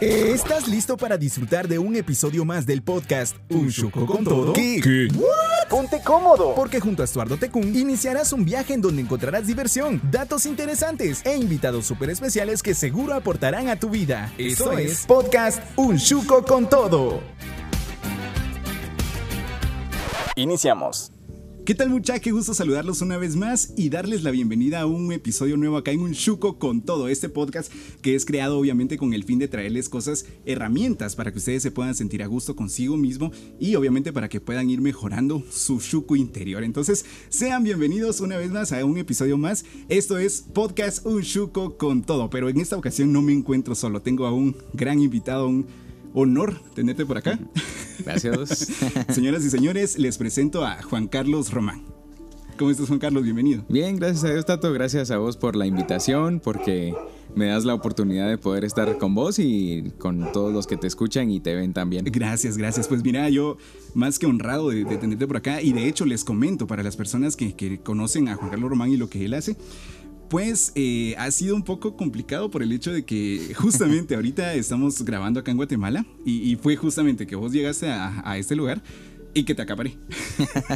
¿Estás listo para disfrutar de un episodio más del podcast Un Chuco con Todo? ¿Qué? Ponte cómodo, porque junto a Estuardo Tecún iniciarás un viaje en donde encontrarás diversión, datos interesantes e invitados súper especiales que seguro aportarán a tu vida. Eso es Podcast Un Chuco con Todo. Iniciamos. ¿Qué tal muchachos? Qué gusto saludarlos una vez más y darles la bienvenida a un episodio nuevo acá en Un Chuco con todo este podcast que es creado obviamente con el fin de traerles cosas, herramientas para que ustedes se puedan sentir a gusto consigo mismo y obviamente para que puedan ir mejorando su Chuco interior. Entonces, sean bienvenidos una vez más a un episodio más. Esto es Podcast Un Chuco con todo, pero en esta ocasión no me encuentro solo, tengo a un gran invitado, un honor tenerte por acá. Gracias. Señoras y señores, les presento a Juan Carlos Román. ¿Cómo estás, Juan Carlos? Bienvenido. Bien, gracias a Dios, Tato. Gracias a vos por la invitación, porque me das la oportunidad de poder estar con vos y con todos los que te escuchan y te ven también. Gracias, gracias. Pues mira, yo más que honrado de, tenerte por acá y de hecho les comento para las personas que, que conocen a Juan Carlos Román y lo que él hace pues eh, ha sido un poco complicado por el hecho de que justamente ahorita estamos grabando acá en Guatemala y, fue justamente que vos llegaste a, este lugar y que te acaparé.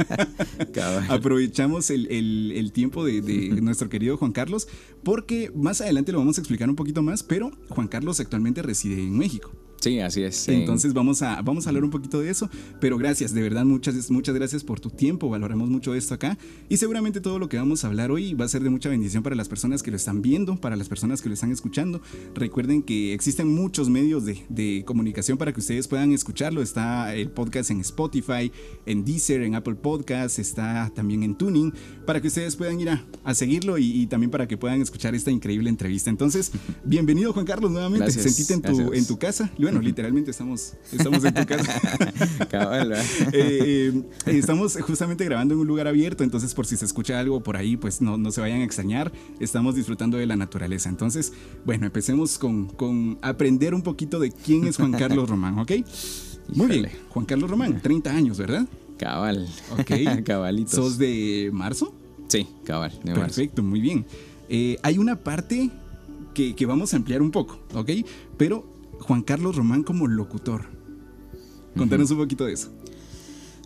Aprovechamos el, tiempo de, de, nuestro querido Juan Carlos porque más adelante lo vamos a explicar un poquito más, pero Juan Carlos actualmente reside en México. Sí, así es. Entonces vamos a, vamos a hablar un poquito de eso, pero gracias, de verdad, muchas, muchas gracias por tu tiempo, valoramos mucho esto acá y seguramente todo lo que vamos a hablar hoy va a ser de mucha bendición para las personas que lo están viendo, para las personas que lo están escuchando. Recuerden que existen muchos medios de, comunicación para que ustedes puedan escucharlo. Está el podcast en Spotify, en Deezer, en Apple Podcasts, está también en Tuning, para que ustedes puedan ir a, seguirlo y, también para que puedan escuchar esta increíble entrevista. Entonces, bienvenido Juan Carlos nuevamente, sentite en tu, en tu casa bueno, literalmente estamos, estamos en tu casa. Cabal, eh, eh, estamos justamente grabando en un lugar abierto, entonces por si se escucha algo por ahí, pues no, no se vayan a extrañar. Estamos disfrutando de la naturaleza. Entonces, bueno, empecemos con, con aprender un poquito de quién es Juan Carlos Román, ¿ok? Muy bien, Juan Carlos Román, 30 años, ¿verdad? Cabal. Ok. Cabalitos. ¿Sos de marzo? Sí, cabal. Perfecto, muy bien. Eh, hay una parte que, que, vamos a ampliar un poco, ¿ok? Pero Juan Carlos Román como locutor. Contanos un poquito de eso.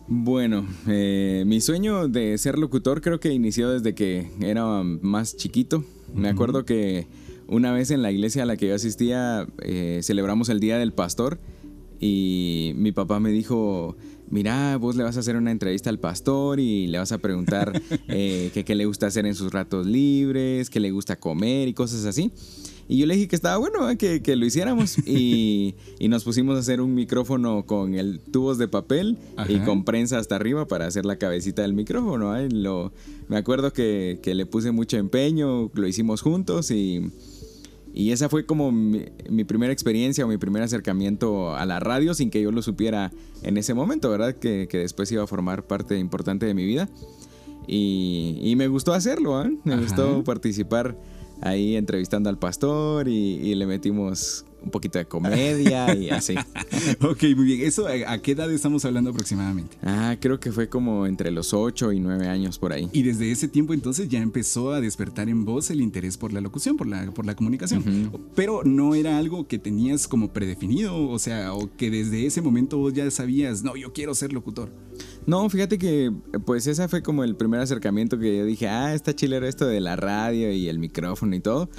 Bueno, eh, mi sueño de ser locutor creo que inició desde que era más chiquito. Me acuerdo que una vez en la iglesia a la que yo asistía eh, celebramos el Día del Pastor y mi papá me dijo, mira, vos le vas a hacer una entrevista al pastor y le vas a preguntar eh, qué le gusta hacer en sus ratos libres, qué le gusta comer y cosas así. Y yo le dije que estaba bueno ¿eh? que, que, lo hiciéramos. Y, y, nos pusimos a hacer un micrófono con el tubos de papel y con prensa hasta arriba para hacer la cabecita del micrófono. ¿eh? Lo, me acuerdo que, que, le puse mucho empeño, lo hicimos juntos y, y esa fue como mi, mi, primera experiencia o mi primer acercamiento a la radio sin que yo lo supiera en ese momento, ¿verdad? Que, que después iba a formar parte importante de mi vida. Y, y me gustó hacerlo, ¿eh? me gustó participar ahí entrevistando al pastor y, le metimos un poquito de comedia y así. ok, muy bien. ¿Eso a, qué edad estamos hablando aproximadamente? Ah, creo que fue como entre los 8 y 9 años por ahí. Y desde ese tiempo entonces ya empezó a despertar en vos el interés por la locución, por la, por la comunicación. Pero no era algo que tenías como predefinido, o sea, o que desde ese momento vos ya sabías, no, yo quiero ser locutor. No, fíjate que pues ese fue como el primer acercamiento que yo dije, ah, está chilero esto de la radio y el micrófono y todo.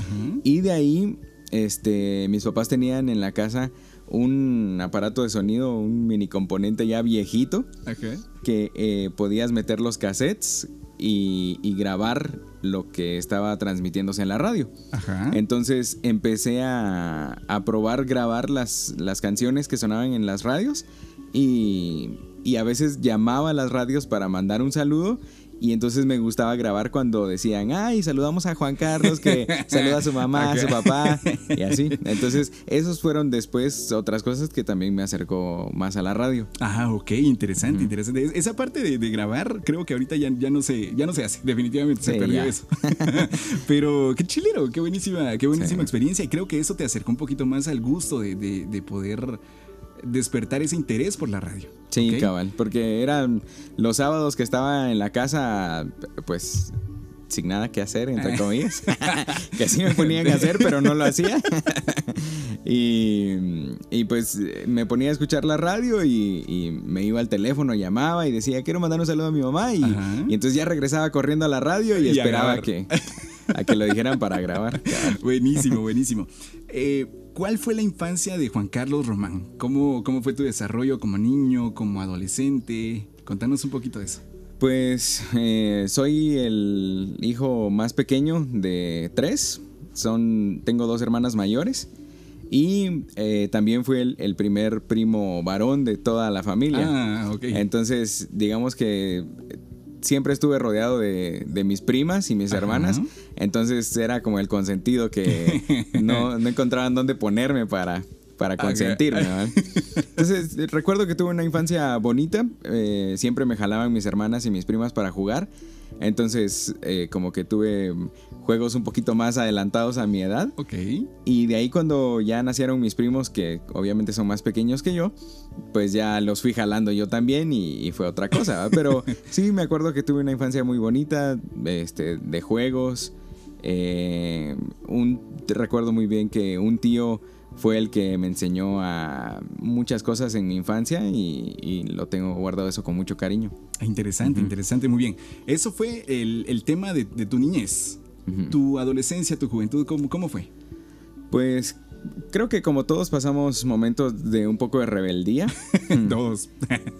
Y de ahí, este, mis papás tenían en la casa un aparato de sonido, un mini componente ya viejito, que eh, podías meter los cassettes y, grabar lo que estaba transmitiéndose en la radio. Entonces empecé a, a probar grabar las, las canciones que sonaban en las radios y y a veces llamaba a las radios para mandar un saludo y entonces me gustaba grabar cuando decían, ay, saludamos a Juan Carlos, que saluda a su mamá, a su papá, y así. Entonces, esos fueron después otras cosas que también me acercó más a la radio. Ah, ok, interesante, interesante. Esa parte de, grabar, creo que ahorita ya, ya, no, se, ya no se hace, definitivamente se perdió eso. Pero qué chilero, qué buenísima, qué buenísima experiencia. Y creo que eso te acercó un poquito más al gusto de, de poder despertar ese interés por la radio. Sí, cabal, porque eran los sábados que estaba en la casa, pues sin nada que hacer, entre comillas, que sí me ponían a hacer, pero no lo hacía. y, pues me ponía a escuchar la radio y, me iba al teléfono, llamaba y decía, quiero mandar un saludo a mi mamá. Y, entonces ya regresaba corriendo a la radio y, esperaba que, a que lo dijeran para grabar. Buenísimo, buenísimo. Eh, ¿Cuál fue la infancia de Juan Carlos Román? ¿Cómo, ¿Cómo fue tu desarrollo como niño, como adolescente? Contanos un poquito de eso. Pues eh, soy el hijo más pequeño de tres. Son, tengo dos hermanas mayores. Y eh, también fui el, primer primo varón de toda la familia. Ah, Entonces, digamos que siempre estuve rodeado de, mis primas y mis hermanas. Entonces era como el consentido que no, no encontraban dónde ponerme para, para consentirme. Entonces, recuerdo que tuve una infancia bonita. Eh, siempre me jalaban mis hermanas y mis primas para jugar. Entonces, eh, como que tuve juegos un poquito más adelantados a mi edad. Ok. Y de ahí cuando ya nacieron mis primos, que obviamente son más pequeños que yo, pues ya los fui jalando yo también y, fue otra cosa. Pero sí, me acuerdo que tuve una infancia muy bonita, este, de juegos. Eh, un, recuerdo muy bien que un tío fue el que me enseñó a muchas cosas en mi infancia y, lo tengo guardado eso con mucho cariño. Ah, interesante, interesante, muy bien. Eso fue el, tema de, tu niñez, tu adolescencia, tu juventud, ¿cómo, ¿cómo fue? Pues creo que como todos pasamos momentos de un poco de rebeldía. todos.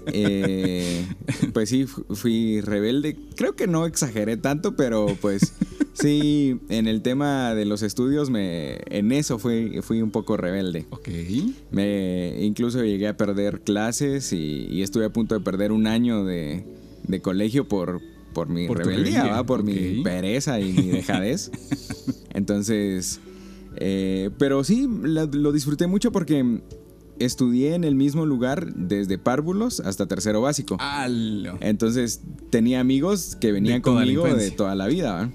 Eh, pues sí, fui rebelde. Creo que no exageré tanto, pero pues sí, en el tema de los estudios, me, en eso fui, fui un poco rebelde. Ok. Me, incluso llegué a perder clases y, estuve a punto de perder un año de, colegio por, por mi rebeldía, por mi pereza y mi dejadez. Entonces eh, pero sí, lo disfruté mucho porque estudié en el mismo lugar desde párvulos hasta tercero básico. Entonces tenía amigos que venían conmigo de toda la vida.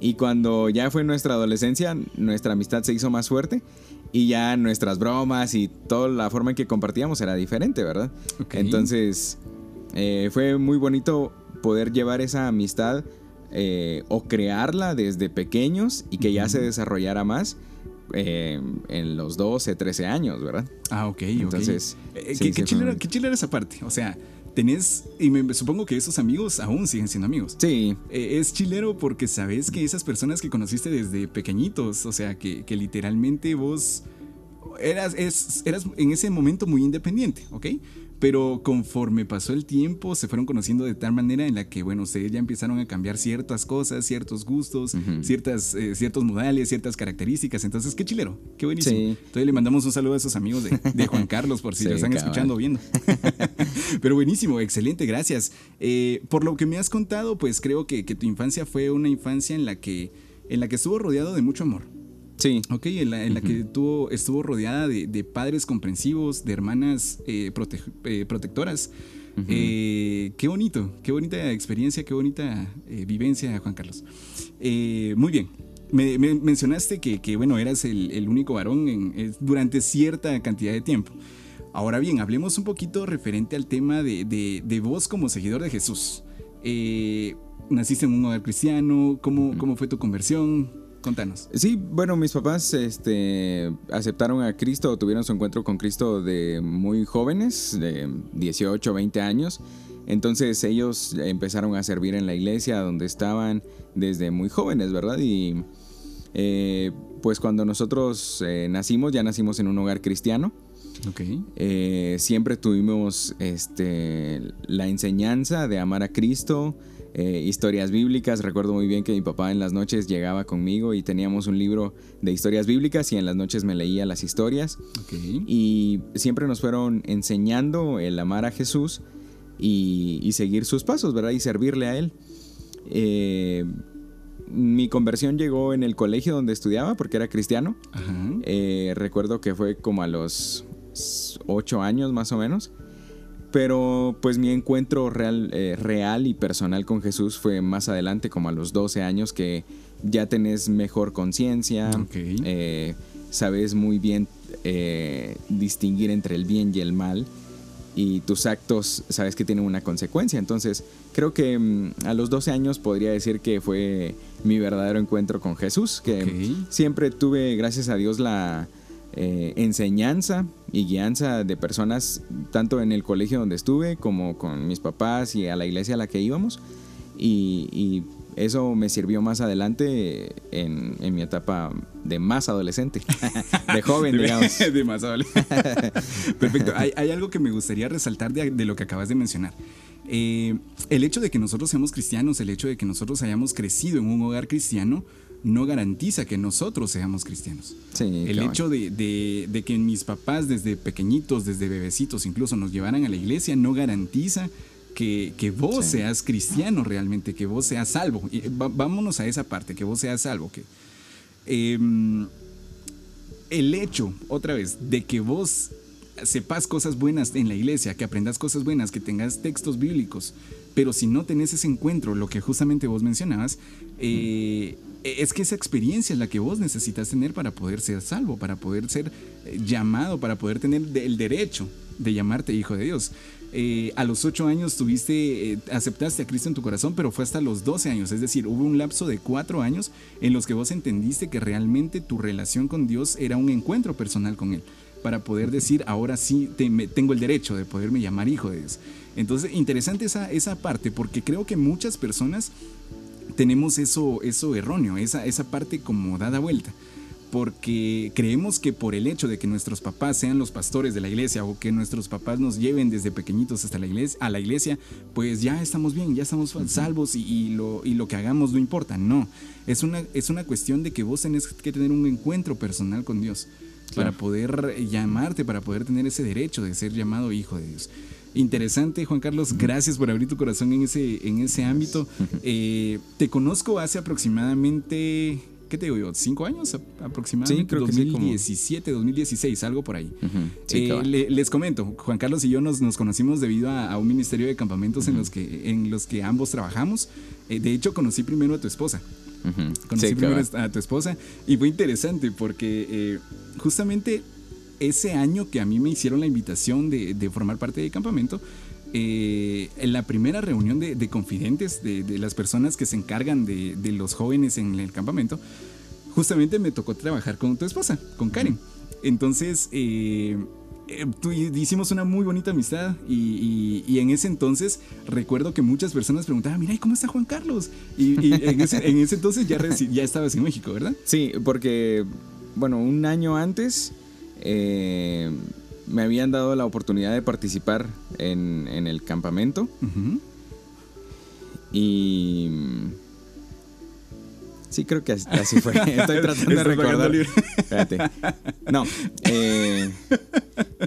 Y cuando ya fue nuestra adolescencia, nuestra amistad se hizo más fuerte y ya nuestras bromas y toda la forma en que compartíamos era diferente, ¿verdad? Entonces eh, fue muy bonito poder llevar esa amistad eh, o crearla desde pequeños y que ya se desarrollara más eh, en los 12, 13 años, ¿verdad? Ah, ok, Entonces, eh, ¿qué, qué, chile era, esa parte? O sea, tenés, y me, supongo que esos amigos aún siguen siendo amigos. Sí. Eh, es chilero porque sabes que esas personas que conociste desde pequeñitos, o sea, que, que literalmente vos eras, es, eras en ese momento muy independiente, ¿ok? Pero conforme pasó el tiempo, se fueron conociendo de tal manera en la que, bueno, ustedes ya empezaron a cambiar ciertas cosas, ciertos gustos, ciertas, eh, ciertos modales, ciertas características. Entonces, qué chilero, qué buenísimo. Entonces le mandamos un saludo a esos amigos de, Juan Carlos por si lo están escuchando o viendo. Pero buenísimo, excelente, gracias. Eh, por lo que me has contado, pues creo que, que tu infancia fue una infancia en la que, en la que estuvo rodeado de mucho amor. Sí. Ok, en la, que tuvo, estuvo rodeada de, padres comprensivos, de hermanas eh, eh, protectoras. Eh, qué bonito, qué bonita experiencia, qué bonita vivencia, Juan Carlos. muy bien. Me, mencionaste que, bueno, eras el, único varón durante cierta cantidad de tiempo. Ahora bien, hablemos un poquito referente al tema de, vos como seguidor de Jesús. ¿Naciste en un hogar cristiano? ¿Cómo, ¿Cómo fue tu conversión? Contanos. Sí, bueno, mis papás este, aceptaron a Cristo o tuvieron su encuentro con Cristo de muy jóvenes, de 18, 20 años. Entonces ellos empezaron a servir en la iglesia donde estaban desde muy jóvenes, ¿verdad? Y eh, pues cuando nosotros eh, nacimos, ya nacimos en un hogar cristiano. Okay. Eh, siempre tuvimos este, la enseñanza de amar a Cristo, eh, historias bíblicas. Recuerdo muy bien que mi papá en las noches llegaba conmigo y teníamos un libro de historias bíblicas y en las noches me leía las historias. Y siempre nos fueron enseñando el amar a Jesús y, seguir sus pasos, ¿verdad? Y servirle a Él. Eh, mi conversión llegó en el colegio donde estudiaba porque era cristiano. Eh, recuerdo que fue como a los ocho años más o menos. Pero pues mi encuentro real, eh, real y personal con Jesús fue más adelante, como a los 12 años, que ya tenés mejor conciencia, eh, sabes muy bien eh, distinguir entre el bien y el mal. y tus actos sabes que tienen una consecuencia. Entonces, creo que mm, a los 12 años podría decir que fue mi verdadero encuentro con Jesús, que siempre tuve, gracias a Dios, la eh, enseñanza y guianza de personas, tanto en el colegio donde estuve como con mis papás y a la iglesia a la que íbamos. y eso me sirvió más adelante en, mi etapa de más adolescente, de joven, digamos. de más adolescente. Perfecto. Hay, algo que me gustaría resaltar de, lo que acabas de mencionar. Eh, el hecho de que nosotros seamos cristianos, el hecho de que nosotros hayamos crecido en un hogar cristiano, no garantiza que nosotros seamos cristianos. el hecho de, de, que mis papás desde pequeñitos, desde bebecitos incluso nos llevaran a la iglesia, no garantiza que, vos seas cristiano realmente, que vos seas salvo. Y vámonos a esa parte, que vos seas salvo. Que, em, el hecho, otra vez, de que vos sepas cosas buenas en la iglesia, que aprendas cosas buenas, que tengas textos bíblicos, pero si no tenés ese encuentro, lo que justamente vos mencionabas, eh, es que esa experiencia es la que vos necesitas tener para poder ser salvo, para poder ser eh, llamado, para poder tener el derecho de llamarte hijo de Dios. Eh, a los 8 años tuviste, eh, aceptaste a Cristo en tu corazón, pero fue hasta los 12 años, es decir, hubo un lapso de 4 años en los que vos entendiste que realmente tu relación con Dios era un encuentro personal con Él, para poder decir, ahora sí tengo el derecho de poderme llamar hijo de Dios. Entonces, interesante esa, esa parte, porque creo que muchas personas tenemos eso, eso erróneo, esa, esa parte como dada vuelta porque creemos que por el hecho de que nuestros papás sean los pastores de la iglesia o que nuestros papás nos lleven desde pequeñitos hasta la iglesia, a la iglesia, pues ya estamos bien, ya estamos salvos y, lo, y lo que hagamos no importa. No, es una, es una cuestión de que vos tenés que tener un encuentro personal con Dios para poder llamarte, para poder tener ese derecho de ser llamado hijo de Dios. Interesante, Juan Carlos. Gracias por abrir tu corazón en ese, en ese ámbito. Eh, te conozco hace aproximadamente ¿qué te digo yo? ¿Cinco años aproximadamente? Sí, creo 2017, 2016, algo por ahí. Eh, les comento, Juan Carlos y yo nos, nos conocimos debido a, un ministerio de campamentos en, los que, en los que ambos trabajamos. Eh, de hecho, conocí primero a tu esposa. Conocí primero a tu esposa y fue interesante porque eh, justamente ese año que a mí me hicieron la invitación de, de formar parte del campamento, eh, en la primera reunión de, confidentes, de, las personas que se encargan de, los jóvenes en el campamento, justamente me tocó trabajar con tu esposa, con Karen. Entonces, eh, eh, hicimos una muy bonita amistad y, en ese entonces recuerdo que muchas personas preguntaban, mira, ¿y cómo está Juan Carlos? Y, en, ese, entonces ya, ya estabas en México, ¿verdad? Sí, porque, bueno, un año antes me habían dado la oportunidad de participar en, el campamento. Y. Sí, creo que así fue. Estoy tratando de recordar. Espérate. No. Eh,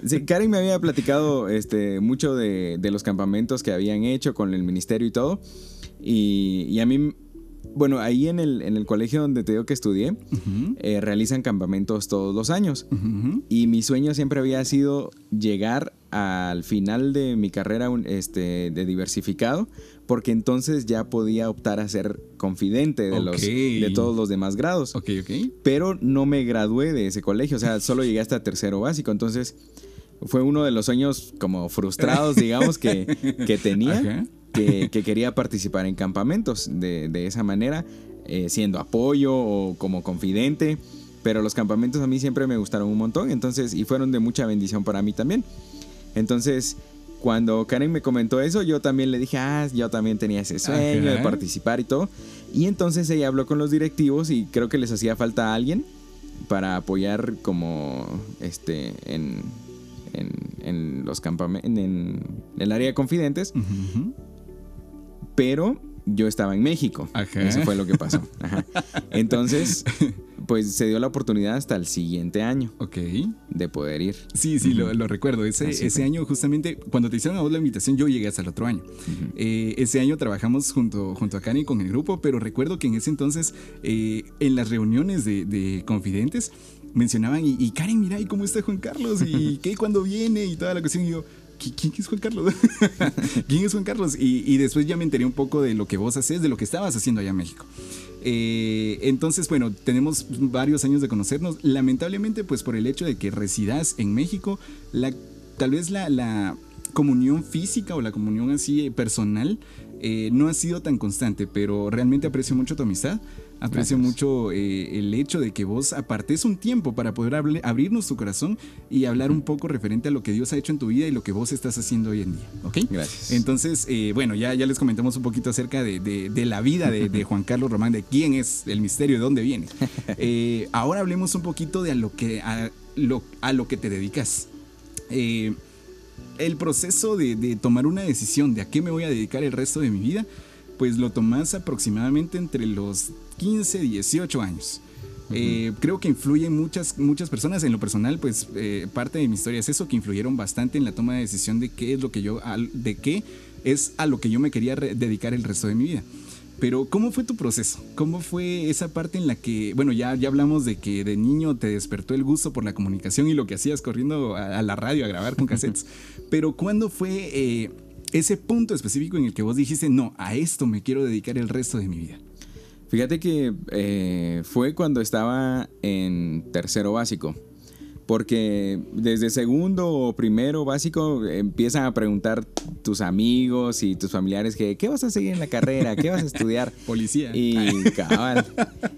sí, Karen me había platicado este, mucho de, los campamentos que habían hecho con el ministerio y todo. Y, y a mí bueno, ahí en el, en el colegio donde te digo que estudié, eh, realizan campamentos todos los años. Y mi sueño siempre había sido llegar al final de mi carrera este, de diversificado, porque entonces ya podía optar a ser confidente de, los, de todos los demás grados. Pero no me gradué de ese colegio, o sea, solo llegué hasta tercero básico. Entonces fue uno de los sueños como frustrados, digamos, que, que tenía que, quería participar en campamentos de, esa manera, eh, siendo apoyo o como confidente. Pero los campamentos a mí siempre me gustaron un montón, entonces, y fueron de mucha bendición para mí también. Entonces, cuando Karen me comentó eso, yo también le dije, ah, yo también tenía ese sueño de participar y todo. Y entonces ella habló con los directivos y creo que les hacía falta a alguien para apoyar como este en, en, los campamentos, en, el área de confidentes pero yo estaba en México. Eso fue lo que pasó. Entonces, pues se dio la oportunidad hasta el siguiente año. Ok. De poder ir. Sí, sí, lo, recuerdo. Ese, ese año, justamente, cuando te hicieron a vos la invitación, yo llegué hasta el otro año. Eh, ese año trabajamos junto, junto a Karen con el grupo, pero recuerdo que en ese entonces, eh, en las reuniones de, confidentes, mencionaban, y, Karen, mira, ¿y cómo está Juan Carlos? ¿Y qué, cuándo viene? Y toda la cuestión. Y yo, ¿quién es Juan Carlos? ¿Quién es Juan Carlos? Y, después ya me enteré un poco de lo que vos haces, de lo que estabas haciendo allá en México. Eh, entonces, bueno, tenemos varios años de conocernos. Lamentablemente, pues por el hecho de que residas en México, la, tal vez la, comunión física o la comunión así personal eh, no ha sido tan constante, pero realmente aprecio mucho tu amistad. Aprecio mucho eh, el hecho de que vos apartes un tiempo para poder abrirnos tu corazón y hablar un poco referente a lo que Dios ha hecho en tu vida y lo que vos estás haciendo hoy en día. ¿Ok? Gracias. Entonces, eh, bueno, ya, ya les comentamos un poquito acerca de, la vida de, Juan Carlos Román, de quién es el misterio, de dónde viene. ahora hablemos un poquito de a lo que, a lo, a lo que te dedicas. el proceso de, de tomar una decisión de a qué me voy a dedicar el resto de mi vida pues lo tomas aproximadamente entre los 15, 18 años. Eh, creo que influyen muchas, muchas personas. En lo personal, pues eh, parte de mi historia es eso, que influyeron bastante en la toma de decisión de qué es lo que yo, de qué es a lo que yo me quería dedicar el resto de mi vida. Pero, ¿cómo fue tu proceso? ¿Cómo fue esa parte en la que, bueno, ya, ya hablamos de que de niño te despertó el gusto por la comunicación y lo que hacías corriendo a, la radio a grabar con cassettes? pero, ¿cuándo fue eh, ese punto específico en el que vos dijiste, no, a esto me quiero dedicar el resto de mi vida? Fíjate que eh, fue cuando estaba en tercero básico. Porque desde segundo o primero básico empiezan a preguntar tus amigos y tus familiares que qué vas a seguir en la carrera, qué vas a estudiar. Policía. Y cabal.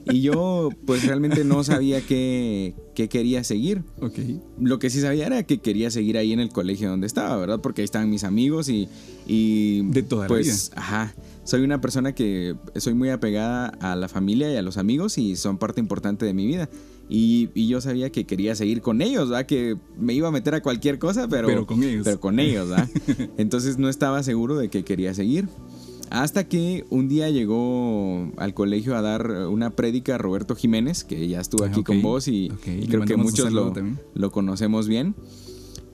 Y yo pues realmente no sabía qué, quería seguir. Ok. Lo que sí sabía era que quería seguir ahí en el colegio donde estaba, ¿verdad? Porque ahí estaban mis amigos y... y de toda pues, la vida. Ajá. Soy una persona que soy muy apegada a la familia y a los amigos y son parte importante de mi vida. Y, yo sabía que quería seguir con ellos, ¿verdad? Que me iba a meter a cualquier cosa, pero, pero con ellos. Pero con ellos, ¿verdad? Entonces no estaba seguro de que quería seguir. Hasta que un día llegó al colegio a dar una prédica a Roberto Jiménez, que ya estuvo aquí con vos y, creo que muchos lo, lo, conocemos bien.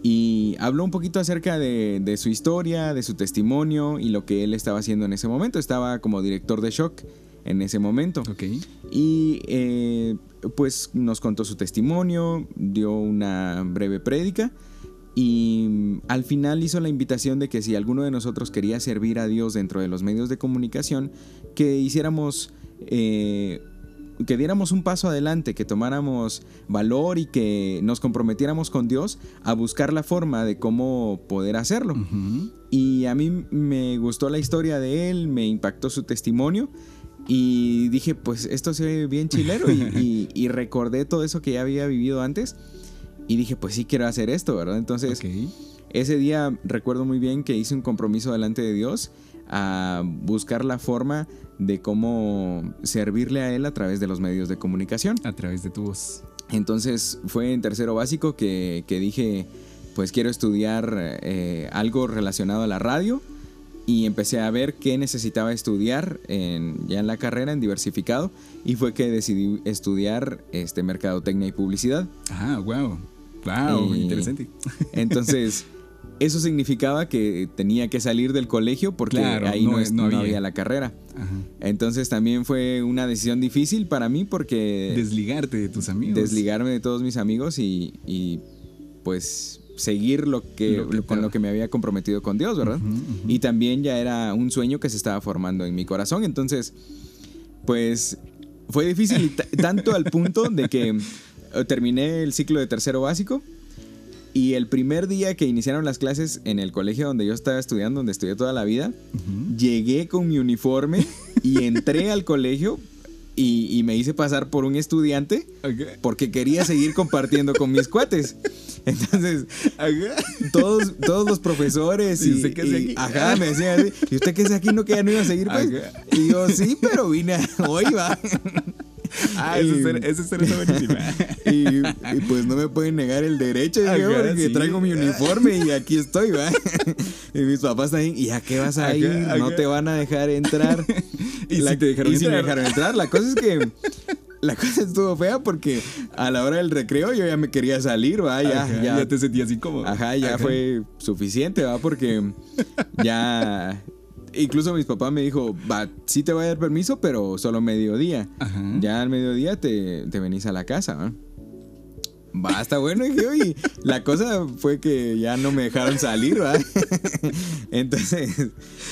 Y habló un poquito acerca de, de, su historia, de su testimonio y lo que él estaba haciendo en ese momento. Estaba como director de Shock en ese momento. Ok. Y eh, pues nos contó su testimonio, dio una breve prédica y al final hizo la invitación de que si alguno de nosotros quería servir a Dios dentro de los medios de comunicación, que hiciéramos... Eh, que diéramos un paso adelante, que tomáramos valor y que nos comprometiéramos con Dios a buscar la forma de cómo poder hacerlo. Y a mí me gustó la historia de él, me impactó su testimonio y dije, pues esto se ve bien chilero y, recordé todo eso que ya había vivido antes y dije, pues sí quiero hacer esto, ¿verdad? Entonces, ese día recuerdo muy bien que hice un compromiso delante de Dios a buscar la forma de cómo servirle a Él a través de los medios de comunicación. A través de tu voz. Entonces fue en tercero básico que, dije, pues quiero estudiar eh, algo relacionado a la radio y empecé a ver qué necesitaba estudiar en, ya en la carrera, en diversificado, y fue que decidí estudiar este, mercadotecnia y publicidad. Ah, wow. Wow, interesante. Entonces, eso significaba que tenía que salir del colegio porque ahí no, había. la carrera. Entonces también fue una decisión difícil para mí porque... Desligarte de tus amigos. Desligarme de todos mis amigos y, y pues seguir lo que, con lo que me había comprometido con Dios, ¿verdad? Y también ya era un sueño que se estaba formando en mi corazón. Entonces, pues fue difícil tanto al punto de que eh, terminé el ciclo de tercero básico y el primer día que iniciaron las clases en el colegio donde yo estaba estudiando, donde estudié toda la vida, llegué con mi uniforme y entré al colegio y, me hice pasar por un estudiante porque quería seguir compartiendo con mis cuates. Entonces, todos, todos los profesores y, usted qué hace aquí? Ajá, me decían así, ¿y usted qué hace aquí? ¿No que ya no iba a seguir? Pues? Y yo, sí, pero vine hoy, va. Ah, eso es buenísima. Y, y, pues no me pueden negar el derecho, porque traigo mi uniforme y aquí estoy, va. Y mis papás también, ¿y a qué vas a ir? No te van a dejar entrar. Y si te dejaron y Si me dejaron entrar. La cosa es que la cosa estuvo fea porque a la hora del recreo yo ya me quería salir, va, ya, ya, te sentías incómodo. Ajá, ya fue suficiente, va, porque ya incluso mis papás me dijo, va, sí te voy a dar permiso, pero solo mediodía. Ya al mediodía te, te venís a la casa, ¿va? Basta, bueno, y la cosa fue que ya no me dejaron salir, ¿va? Entonces,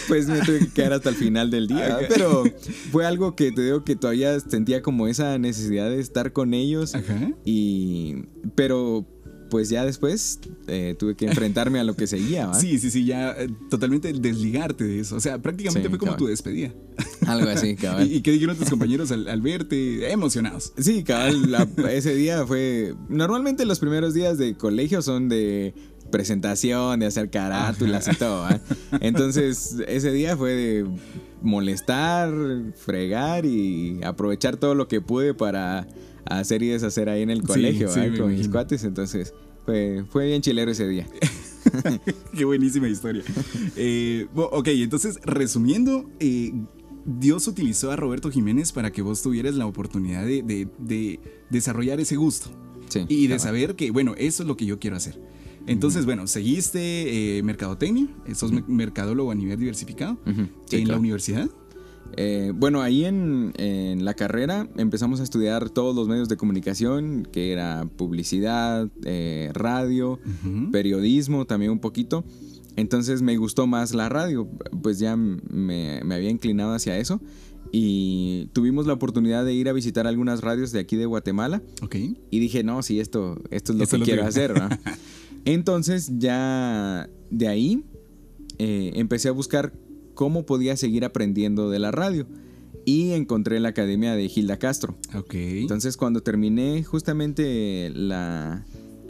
pues me tuve que quedar hasta el final del día. Pero fue algo que te digo que todavía sentía como esa necesidad de estar con ellos. Ajá. Y. Pero pues ya después eh, tuve que enfrentarme a lo que seguía. ¿va? Sí, sí, sí, ya eh, totalmente desligarte de eso. O sea, prácticamente Sí, fue como cabal. tu despedida. Algo así, cabal. ¿Y, y qué dijeron tus compañeros al, al verte emocionados? Sí, cabal, la- ese día fue... Normalmente los primeros días de colegio son de presentación, de hacer carátulas y todo. Entonces, ese día fue de molestar, fregar y aprovechar todo lo que pude para hacer y deshacer ahí en el colegio, con mis cuates. Entonces, fue, fue bien chilero ese día. Qué buenísima historia. Eh, ok, entonces, resumiendo, eh, Dios utilizó a Roberto Jiménez para que vos tuvieras la oportunidad de, de- de desarrollar ese gusto Sí, y de saber que, bueno, eso es lo que yo quiero hacer. Entonces, bueno, seguiste eh, mercadotecnia, sos me- mercadólogo a nivel diversificado sí, en la universidad. Eh, bueno, ahí en, en la carrera empezamos a estudiar todos los medios de comunicación, que era publicidad, eh, radio, periodismo también un poquito. Entonces me gustó más la radio, pues ya me, me había inclinado hacia eso. Y tuvimos la oportunidad de ir a visitar algunas radios de aquí de Guatemala. Y dije, no, sí, esto, esto es lo Esto que lo quiero hacer. Entonces ya de ahí eh, empecé a buscar cómo podía seguir aprendiendo de la radio. Y encontré la academia de Gilda Castro. Ok. Entonces cuando terminé justamente la,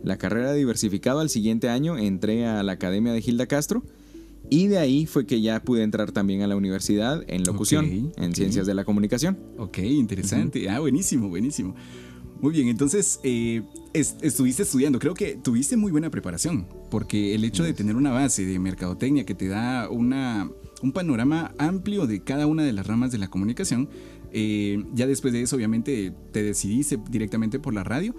la carrera de diversificado al siguiente año, entré a la academia de Gilda Castro. Y de ahí fue que ya pude entrar también a la universidad en locución, en ciencias de la comunicación. Ok, interesante. Ah, buenísimo, buenísimo. Muy bien, entonces eh, es- estuviste estudiando. Creo que tuviste muy buena preparación, porque el hecho de tener una base de mercadotecnia que te da una, un panorama amplio de cada una de las ramas de la comunicación, eh, ya después de eso obviamente te decidiste directamente por la radio,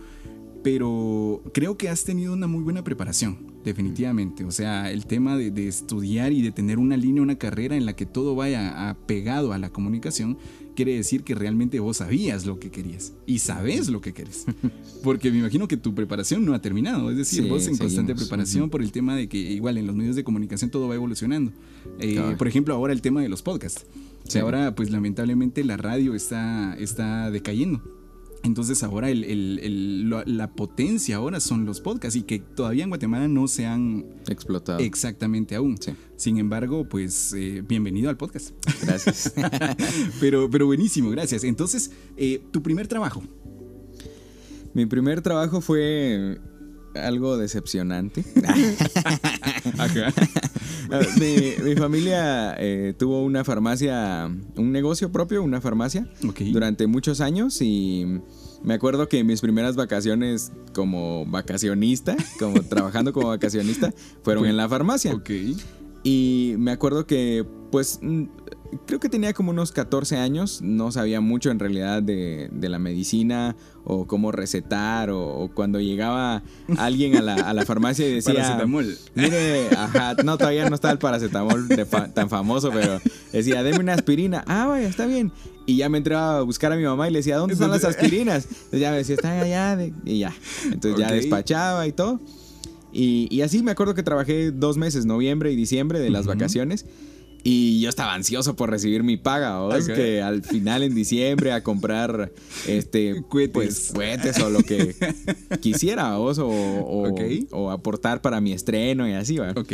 pero creo que has tenido una muy buena preparación, definitivamente. O sea, el tema de, de estudiar y de tener una línea, una carrera en la que todo vaya apegado a la comunicación, quiere decir que realmente vos sabías lo que querías y sabes lo que querés. Porque me imagino que tu preparación no ha terminado. Es decir, Sí, vos en constante preparación por el tema de que igual en los medios de comunicación todo va evolucionando. Eh, por ejemplo, ahora el tema de los podcasts. Sí. Ahora, pues lamentablemente la radio está, está decayendo. Entonces ahora el- el- el- la, potencia ahora son los podcasts y que todavía en Guatemala no se han Explotado. exactamente aún. Sí. Sin embargo, pues eh, bienvenido al podcast. Gracias. pero, pero buenísimo, gracias. Entonces, eh, tu primer trabajo. Mi primer trabajo fue algo decepcionante. Acá. mi, mi familia eh, tuvo una farmacia, un negocio propio, una farmacia, durante muchos años y me acuerdo que mis primeras vacaciones como vacacionista, como trabajando como vacacionista, fueron Fue- en la farmacia. Y me acuerdo que, pues, mm, creo que tenía como unos 14 años, no sabía mucho en realidad de, de la medicina o cómo recetar o, o cuando llegaba alguien a la, a la farmacia y decía... Paracetamol. Mire, ajá, no, todavía no estaba el paracetamol de fa- tan famoso, pero decía, deme una aspirina. Ah, vaya, está bien. Y ya me entraba a buscar a mi mamá y le decía, ¿dónde están las aspirinas? Entonces ya me decía, están allá. de- Y ya. Entonces ya despachaba y todo. Y, y así me acuerdo que trabajé dos meses, noviembre y diciembre de las Ujú. vacaciones. Y yo estaba ansioso por recibir mi paga, ¿vos? Ok. Que al final en diciembre a comprar este Cohetes. pues cohetes o lo que quisiera, ¿vos? O, o, o aportar para mi estreno y así, ¿va? Ok.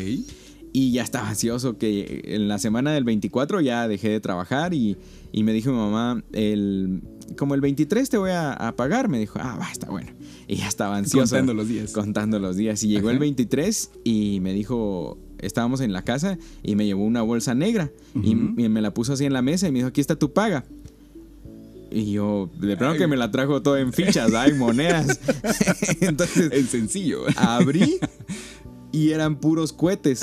Y ya estaba ansioso que en la semana del 24 ya dejé de trabajar y, y me dijo mi mamá, el, como el 23 te voy a, a pagar, me dijo, ah, va, está bueno. Y ya estaba ansioso. Contando los días. Contando los días. Y llegó el Ajá. 23 y me dijo, estábamos en la casa y me llevó una bolsa negra y, y me la puso así en la mesa y me dijo, aquí está tu paga. Y yo, de pronto Ay. que me la trajo todo en fichas, hay monedas. Entonces, El sencillo. abrí y eran puros cohetes.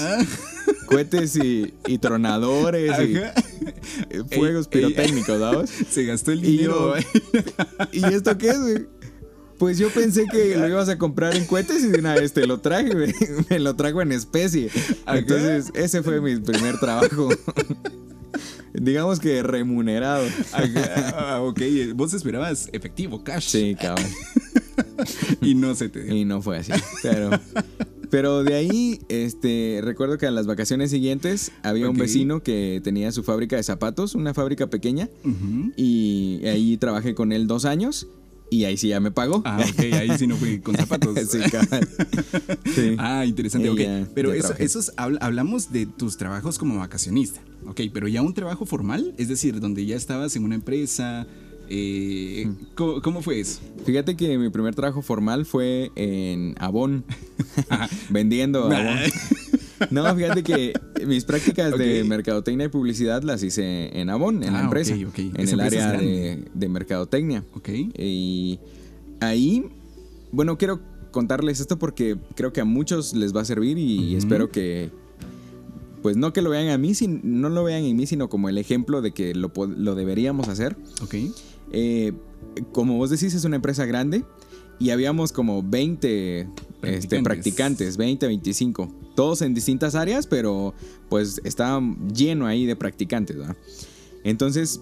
Cohetes y, y tronadores y Ajá. fuegos Ey, ey. pirotécnicos, ¿sabes? Se gastó el Y dinero. yo- ¿Y esto qué es? Pues yo pensé que lo ibas a comprar en cohetes y de una vez te lo traje, güey. Me lo trajo en especie. Entonces, ese fue mi primer trabajo. Digamos que remunerado. Ah, ok. Vos esperabas efectivo, cash. Sí, cabrón. Y no se te dio. Y no fue así. Pero, pero de ahí, este, recuerdo que a las vacaciones siguientes había un vecino que tenía su fábrica de zapatos, una fábrica pequeña, y ahí trabajé con él dos años. Y ahí sí ya me pagó. Ah, ok, ahí sí no fui con zapatos. sí. Sí. Ah, interesante, ok. ya- pero ya eso, esos habl- hablamos de tus trabajos como vacacionista, ok, pero ya un trabajo formal, es decir, donde ya estabas en una empresa, eh, ¿cómo, cómo fue eso? Fíjate que mi primer trabajo formal fue en Avon, vendiendo Avon. No, fíjate que mis prácticas de mercadotecnia y publicidad las hice en Avon, en la Ah, empresa, ok, ok. en el área de, mercadotecnia. Ok. Y ahí, bueno, quiero contarles esto porque creo que a muchos les va a servir y espero que, pues no que lo vean a mí, sin- no lo vean en mí, sino como el ejemplo de que lo, lo deberíamos hacer. Ok. Eh, como vos decís, es una empresa grande y habíamos como 20 este, Practicantes. practicantes, 20, 25, todos en distintas áreas, pero pues estaba lleno ahí de practicantes. ¿verdad? Entonces,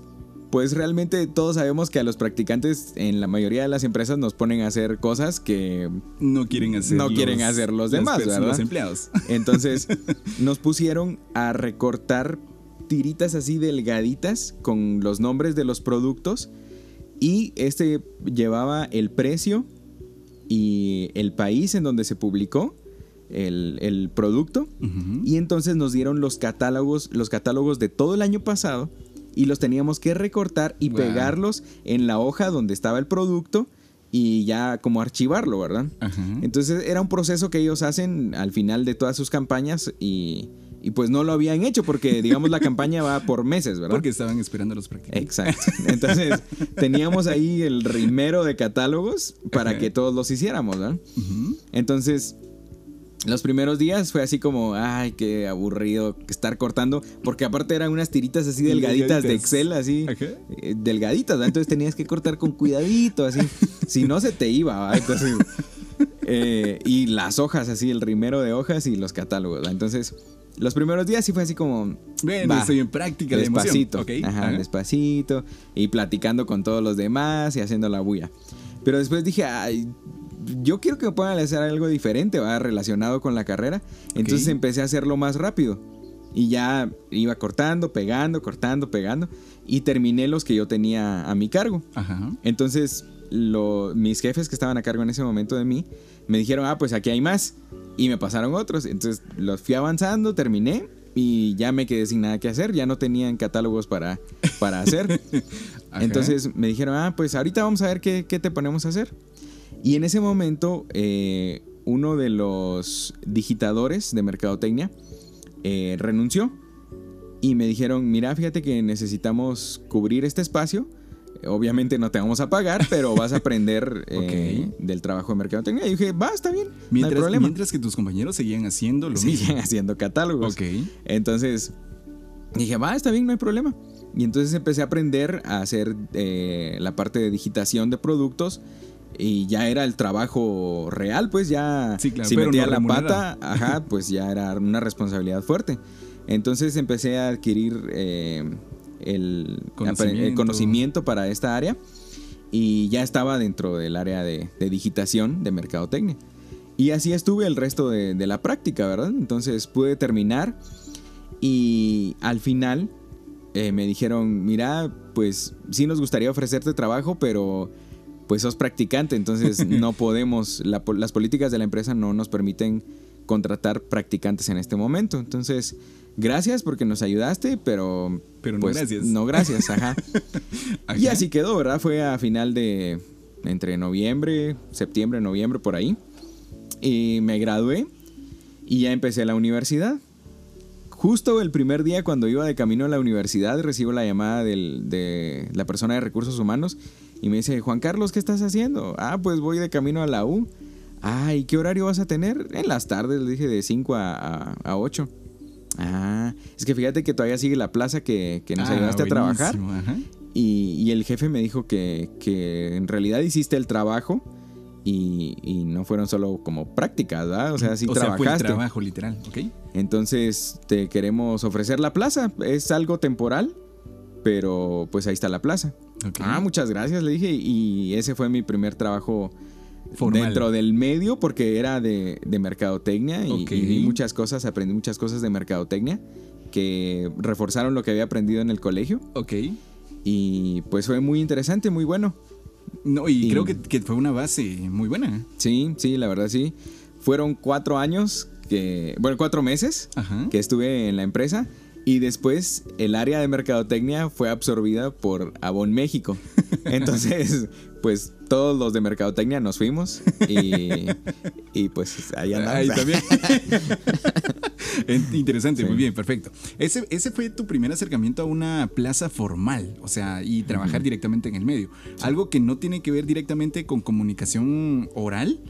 pues realmente todos sabemos que a los practicantes en la mayoría de las empresas nos ponen a hacer cosas que No quieren hacer No quieren hacer los demás, ¿verdad? Los empleados. entonces nos pusieron a recortar tiritas así delgaditas con los nombres de los productos y este llevaba el precio y el país en donde se publicó el, el producto y entonces nos dieron los catálogos, los catálogos de todo el año pasado y los teníamos que recortar y Wow. pegarlos en la hoja donde estaba el producto y ya como archivarlo, ¿verdad? Ajá. Entonces era un proceso que ellos hacen al final de todas sus campañas y, y pues no lo habían hecho porque digamos la campaña va por meses, ¿verdad? Porque estaban esperando los practicantes. Exacto. Entonces teníamos ahí el rimero de catálogos para que todos los hiciéramos, ¿verdad? Entonces los primeros días fue así como, ay, qué aburrido estar cortando, porque aparte eran unas tiritas así delgaditas de. Excel, así, Ajá. eh, delgaditas, ¿verdad? entonces tenías que cortar con cuidadito, así, si no se te iba, ¿verdad? entonces, eh, y las hojas, así, el rimero de hojas y los catálogos, ¿verdad? entonces, los primeros días sí fue así como, Bueno, va, estoy en práctica despacito, Ok. ajá, Ajá. despacito, y platicando con todos los demás y haciendo la bulla. Pero después dije, ay, yo quiero que me puedan hacer algo diferente, va relacionado con la carrera. Entonces Ok. empecé a hacerlo más rápido. Y ya iba cortando, pegando, cortando, pegando. Y terminé los que yo tenía a mi cargo. Ajá. Entonces, lo- mis jefes que estaban a cargo en ese momento de mí, me dijeron, ah, pues aquí hay más. Y me pasaron otros. Entonces, los fui avanzando, terminé. Y ya me quedé sin nada que hacer. Ya no tenían catálogos para, para hacer. Entonces me dijeron, ah, pues ahorita vamos a ver qué, qué te ponemos a hacer. Y en ese momento, eh, uno de los digitadores de Mercadotecnia eh, renunció. Y me dijeron, mira, fíjate que necesitamos cubrir este espacio. Obviamente no te vamos a pagar, pero vas a aprender eh, del trabajo de Mercadotecnia. Y dije, va, está bien, no hay problema. mientras que tus compañeros seguían haciendo lo Siguen mismo. haciendo catálogos. Ok. Entonces dije, va, está bien, no hay problema. Y entonces empecé a aprender a hacer eh, la parte de digitación de productos y ya era el trabajo real, pues ya Sí, claro, si metía no la remunerado. pata, ajá, pues ya era una responsabilidad fuerte. Entonces empecé a adquirir eh, el, Conocimiento. el conocimiento para esta área y ya estaba dentro del área de, de digitación de mercadotecnia. Y así estuve el resto de, de la práctica, ¿verdad? Entonces pude terminar y al final eh, me dijeron, mira, pues sí nos gustaría ofrecerte trabajo, pero pues sos practicante, entonces no podemos, la po- las políticas de la empresa no nos permiten contratar practicantes en este momento. Entonces, gracias porque nos ayudaste, pero... Pero no pues, gracias. No gracias, ajá. Ajá. Y así quedó, ¿verdad? Fue a final de entre noviembre, septiembre, noviembre, por ahí. Y me gradué y ya empecé la universidad. Justo el primer día cuando iba de camino a la universidad recibo la llamada del- de la persona de recursos humanos y me dice, Juan Carlos, ¿qué estás haciendo? Ah, pues voy de camino a la U. Ah, ¿y qué horario vas a tener? En las tardes, le dije, de 5 a, a, a 8. Ah, es que fíjate que todavía sigue la plaza que, que nos Ah, ayudaste a trabajar. ajá. Y, y el jefe me dijo que, que en realidad hiciste el trabajo y, y no fueron solo como prácticas, ¿verdad? O sea, sí o sea, fue el trabajaste. trabajo literal, ¿ok? Entonces te queremos ofrecer la plaza. Es algo temporal, pero pues ahí está la plaza. Ok. Ah, muchas gracias, le dije. Y ese fue mi primer trabajo Formal. dentro del medio porque era de, de mercadotecnia y, Ok. y vi muchas cosas, aprendí muchas cosas de mercadotecnia que reforzaron lo que había aprendido en el colegio Ok. y pues fue muy interesante, muy bueno. No, y, creo que, que, fue una base muy buena. Sí, sí, la verdad sí. Fueron cuatro años que, bueno, cuatro meses que estuve en la empresa. Y después el área de mercadotecnia fue absorbida por Avon México. Entonces, pues todos los de mercadotecnia nos fuimos y, y pues ahí andamos. Ahí también. Interesante, muy bien, perfecto. Ese, ese fue tu primer acercamiento a una plaza formal, o sea, y trabajar directamente en el medio. Algo que no tiene que ver directamente con comunicación oral,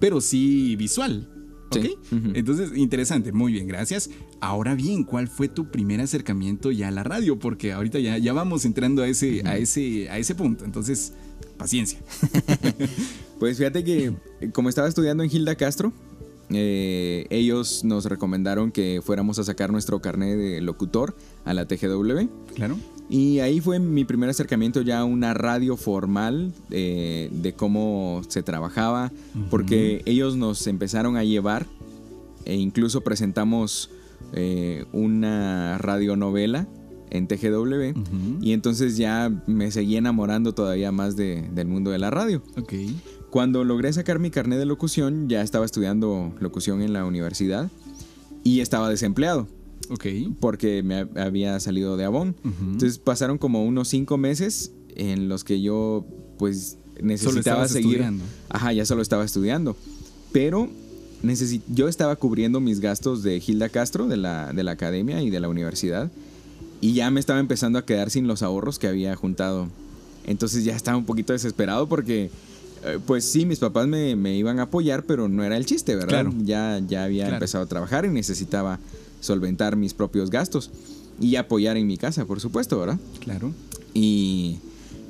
pero sí visual. ¿Ok? Entonces, interesante, muy bien, gracias. Ahora bien, ¿cuál fue tu primer acercamiento ya a la radio? Porque ahorita ya, ya vamos entrando a ese, a, ese, a ese punto. Entonces, paciencia. pues fíjate que como estaba estudiando en Gilda Castro, eh, ellos nos recomendaron que fuéramos a sacar nuestro carnet de locutor a la TGW. Claro. Y ahí fue mi primer acercamiento ya a una radio formal eh, de cómo se trabajaba, porque ellos nos empezaron a llevar e incluso presentamos eh, una radionovela en TGW y entonces ya me seguí enamorando todavía más del mundo de la radio. Cuando logré sacar mi carnet de locución ya estaba estudiando locución en la universidad y estaba desempleado. Ok. Porque me había salido de Avon. Entonces pasaron como unos cinco meses en los que yo pues necesitaba seguir. Estudiando. Ajá, ya solo estaba estudiando. Pero yo estaba cubriendo mis gastos de Gilda Castro, de la, de la academia y de la universidad. Y ya me estaba empezando a quedar sin los ahorros que había juntado. Entonces ya estaba un poquito desesperado porque eh, pues sí, mis papás me, iban a apoyar, pero no era el chiste, ¿verdad? Ya, ya había empezado a trabajar y necesitaba solventar mis propios gastos y apoyar en mi casa, por supuesto, ¿verdad? Claro. Y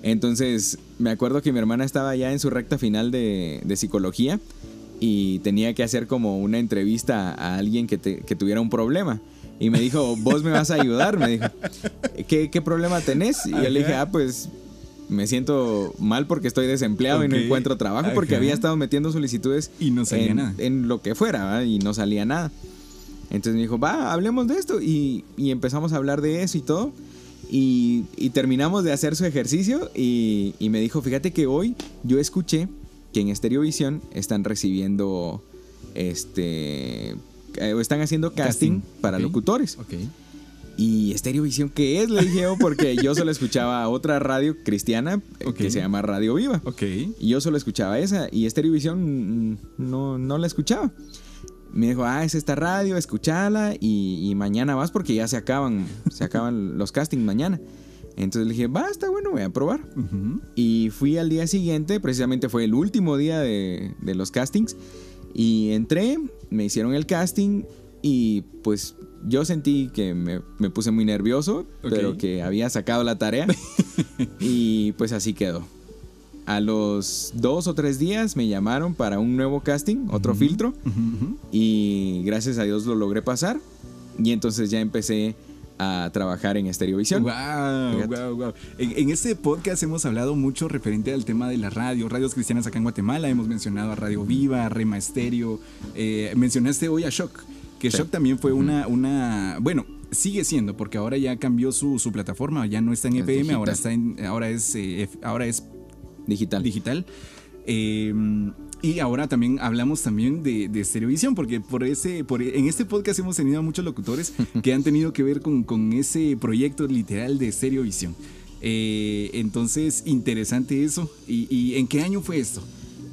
entonces me acuerdo que mi hermana estaba ya en su recta final de, psicología y tenía que hacer como una entrevista a alguien que, tuviera un problema. Y me dijo, vos me vas a ayudar. Me dijo, ¿qué, qué problema tenés? Y yo le dije, ah, pues me siento mal porque estoy desempleado y no encuentro trabajo porque había estado metiendo solicitudes y no salía en, nada. en lo que fuera y no salía nada. Entonces me dijo, va, hablemos de esto. Y, empezamos a hablar de eso y todo. Y, terminamos de hacer su ejercicio. Y, me dijo, fíjate que hoy yo escuché que en Estereovisión están recibiendo, este, eh, están haciendo casting, para locutores. ¿Y Estereovisión qué es? Le dije yo, porque yo solo escuchaba otra radio cristiana eh, que se llama Radio Viva. Ok. Y yo solo escuchaba esa. Y Estereovisión mm, no, no la escuchaba me dijo, ah, es esta radio, escúchala y, mañana vas porque ya se acaban, se acaban los castings mañana. Entonces le dije, va, está bueno, voy a probar. Y fui al día siguiente, precisamente fue el último día de, los castings. Y entré, me hicieron el casting y pues yo sentí que me, puse muy nervioso, pero que había sacado la tarea. y pues así quedó. A los dos o tres días me llamaron para un nuevo casting, otro filtro, y gracias a Dios lo logré pasar. Y entonces ya empecé a trabajar en Estereovisión. Wow, wow, wow. En, este podcast hemos hablado mucho referente al tema de la radio, radios cristianas acá en Guatemala. Hemos mencionado a Radio Viva, a Rema Estéreo. Eh, mencionaste hoy a Shock, que Shock también fue una, una, bueno, sigue siendo, porque ahora ya cambió su, su plataforma, ya no está en EPM, ahora está en, ahora es, eh, ahora es Digital. Digital. Em, y ahora también hablamos también de, de Estereovisión, porque por ese, por, en este podcast hemos tenido a muchos locutores que han tenido que ver con, con ese proyecto literal de Estereovisión. Eh, entonces, interesante eso. ¿Y, en qué año fue esto?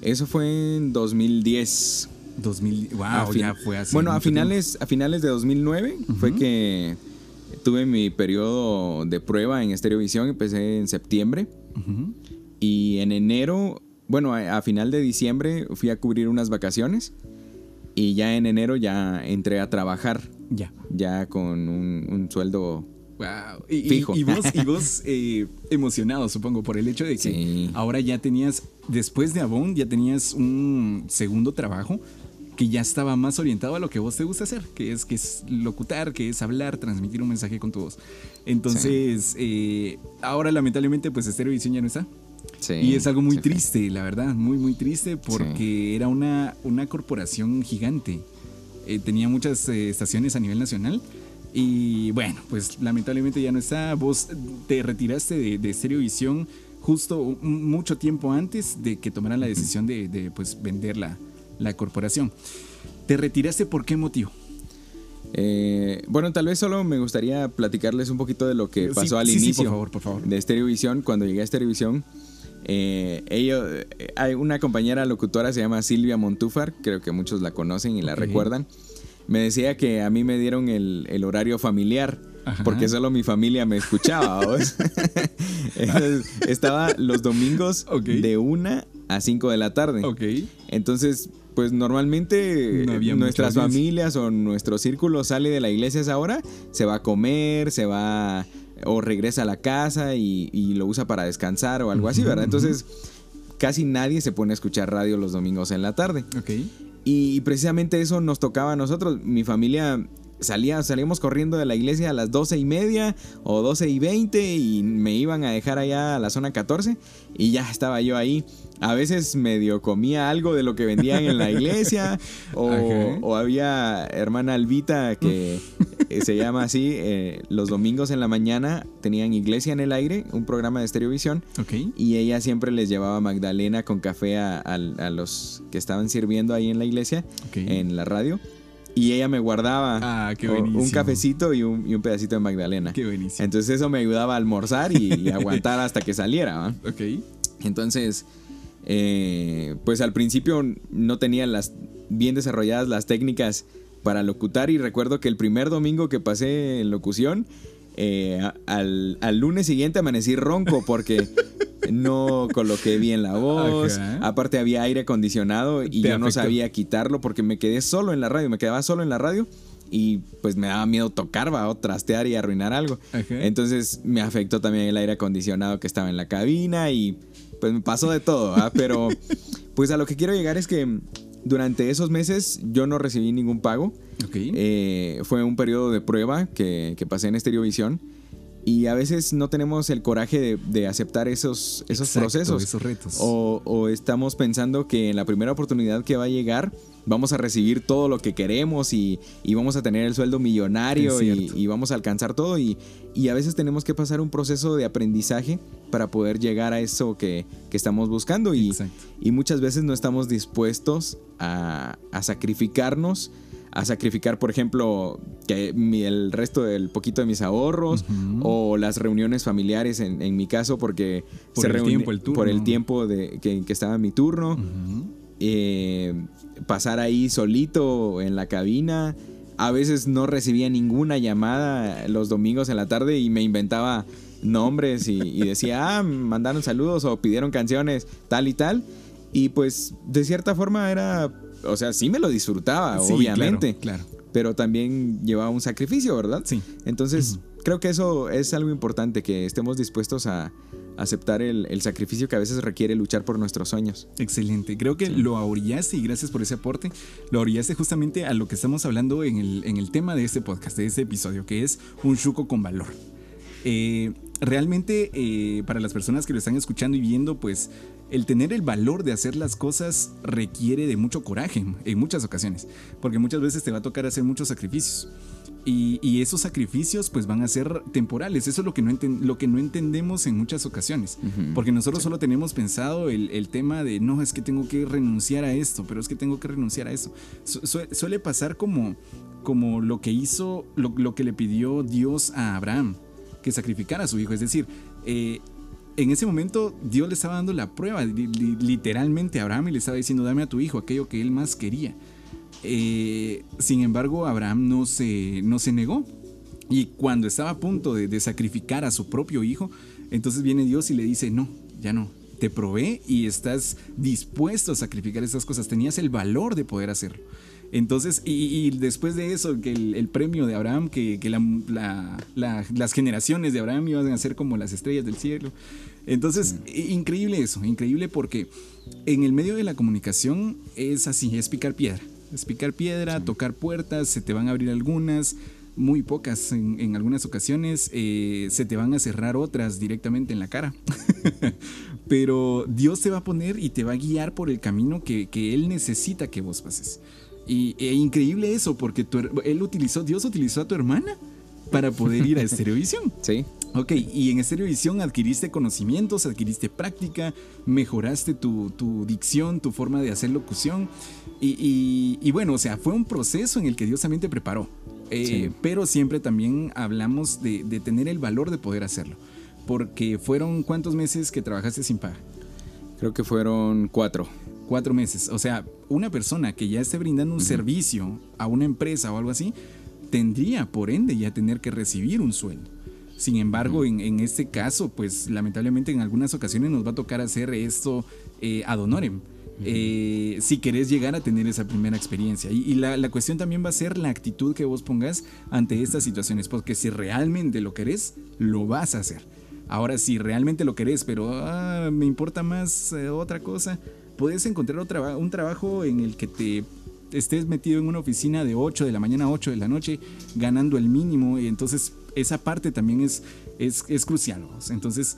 Eso fue en 2010. 2000, wow, ya fue así. Bueno, a finales, a finales de 2009 fue que tuve mi periodo de prueba en Estereovisión, empecé en septiembre. Y en enero, bueno, a, final de diciembre fui a cubrir unas vacaciones. Y ya en enero ya entré a trabajar. Ya. Ya con un, sueldo Wow. Y, Y, vos, eh, emocionado, supongo, por el hecho de que ahora ya tenías, después de Avon, ya tenías un segundo trabajo que ya estaba más orientado a lo que vos te gusta hacer, que es, que es locutar, que es hablar, transmitir un mensaje con tu voz. Entonces, eh, ahora lamentablemente, pues Estereovisión ya no está y es algo muy triste, la verdad, muy, muy triste porque era una, una corporación gigante. Eh, tenía muchas eh, estaciones a nivel nacional. Y bueno, pues lamentablemente ya no está. Vos te retiraste de, de Stereovisión justo mucho tiempo antes de que tomaran la decisión de, pues, vender la, corporación. ¿Te retiraste por qué motivo? Eh, bueno, tal vez solo me gustaría platicarles un poquito de lo que pasó al inicio por favor, por favor. de Estereovisión. Cuando llegué a Estereovisión, eh, ellos, hay una compañera locutora, se llama Silvia Montúfar, creo que muchos la conocen y la recuerdan. Me decía que a mí me dieron el, el horario familiar porque solo mi familia me escuchaba. estaba los domingos de una a 5 de la tarde. Entonces, pues normalmente nuestras familias o nuestro círculo sale de la iglesia a esa hora, se va a comer, se va o regresa a la casa y, lo usa para descansar o algo así, ¿verdad? Entonces, casi nadie se pone a escuchar radio los domingos en la tarde. Y precisamente eso nos tocaba a nosotros. Mi familia salía, salíamos corriendo de la iglesia a las 12 y media o 12 y 20 y me iban a dejar allá a la zona 14 y ya estaba yo ahí. A veces medio comía algo de lo que vendían en la iglesia o, había hermana Albita que eh, se llama así, eh, los domingos en la mañana tenían iglesia en el aire, un programa de estereovisión y ella siempre les llevaba Magdalena con café a, los que estaban sirviendo ahí en la iglesia, en la radio y ella me guardaba ah, un cafecito y un, pedacito de Magdalena. Qué buenísimo. Entonces eso me ayudaba a almorzar y, aguantar hasta que saliera. Ok. Entonces, eh, pues al principio no tenía las bien desarrolladas las técnicas para locutar y recuerdo que el primer domingo que pasé en locución, eh, al, al, lunes siguiente amanecí ronco porque no coloqué bien la voz. Aparte había aire acondicionado y yo no sabía quitarlo porque me quedé solo en la radio, me quedaba solo en la radio y pues me daba miedo tocar, va, o trastear y arruinar algo. Entonces me afectó también el aire acondicionado que estaba en la cabina y pues me pasó de todo, pero pues a lo que quiero llegar es que durante esos meses yo no recibí ningún pago. Eh, fue un periodo de prueba que, que pasé en Estereovisión y a veces no tenemos el coraje de, aceptar esos, esos procesos. Esos retos. O, estamos pensando que en la primera oportunidad que va a llegar vamos a recibir todo lo que queremos y, vamos a tener el sueldo millonario y, vamos a alcanzar todo. Y, a veces tenemos que pasar un proceso de aprendizaje para poder llegar a eso que, estamos buscando. Y, y, muchas veces no estamos dispuestos a, a sacrificarnos a sacrificar, por ejemplo, que el resto del poquito de mis ahorros o las reuniones familiares en, mi caso porque por el tiempo, el por el tiempo de, que, estaba en mi turno. Eh, pasar ahí solito en la cabina. A veces no recibía ninguna llamada los domingos en la tarde y me inventaba nombres y, y decía, ah, mandaron saludos o pidieron canciones, tal y tal. Y pues de cierta forma era o sea, sí me lo disfrutaba, obviamente. Claro, Pero también llevaba un sacrificio, ¿verdad? Sí. Entonces, creo que eso es algo importante, que estemos dispuestos a aceptar el, sacrificio que a veces requiere luchar por nuestros sueños. Excelente. Creo que lo orillaste y gracias por ese aporte. Lo orillaste justamente a lo que estamos hablando en el, en el tema de este podcast, de este episodio, que es un chuco con valor. Eh, realmente eh, para las personas que lo están escuchando y viendo, pues el tener el valor de hacer las cosas requiere de mucho coraje en muchas ocasiones, porque muchas veces te va a tocar hacer muchos sacrificios. Y, esos sacrificios pues van a ser temporales. Eso es lo que no, lo que no entendemos en muchas ocasiones. Porque nosotros solo tenemos pensado el, tema de, no, es que tengo que renunciar a esto, pero es que tengo que renunciar a eso. suele pasar como, como lo que hizo, lo, que le pidió Dios a Abraham, que sacrificara a su hijo. Es decir, eh, en ese momento Dios le estaba dando la prueba, literalmente a Abraham y le estaba diciendo, dame a tu hijo aquello que él más quería. Eh, sin embargo, Abraham no se, no se negó. Y cuando estaba a punto de, sacrificar a su propio hijo, entonces viene Dios y le dice, no, ya no, te probé y estás dispuesto a sacrificar esas cosas, tenías el valor de poder hacerlo. Entonces, y, después de eso, que el, premio de Abraham, que, las generaciones de Abraham iban a ser como las estrellas del cielo. Entonces, increíble eso, increíble porque en el medio de la comunicación es así, es picar piedra. Es picar piedra, tocar puertas, se te van a abrir algunas, muy pocas en, algunas ocasiones, eh, se te van a cerrar otras directamente en la cara. Pero Dios te va a poner y te va a guiar por el camino que, que Él necesita que vos pases. Y e increíble eso, porque él utilizó, Dios utilizó a tu hermana para poder ir a Estereovisión. Sí. Ok, y en Estereovisión adquiriste conocimientos, adquiriste práctica, mejoraste tu, tu dicción, tu forma de hacer locución. Y, y, bueno, o sea, fue un proceso en el que Dios también te preparó. Eh, pero siempre también hablamos de, de, tener el valor de poder hacerlo. Porque fueron cuántos meses que trabajaste sin paga? Creo que fueron cuatro. Cuatro meses. O sea, una persona que ya esté brindando un servicio a una empresa o algo así, tendría por ende ya tener que recibir un sueldo. Sin embargo, en, este caso, pues lamentablemente en algunas ocasiones nos va a tocar hacer esto eh, ad honorem. Eh, si querés llegar a tener esa primera experiencia. Y, la, la, cuestión también va a ser la actitud que vos pongas ante estas situaciones, porque si realmente lo querés, lo vas a hacer. Ahora, si realmente lo querés, pero ah, me importa más eh, otra cosa, puedes encontrar otra, un trabajo en el que te estés metido en una oficina de 8 de la mañana a 8 de la noche, ganando el mínimo, y entonces esa parte también es, es, crucial. Entonces,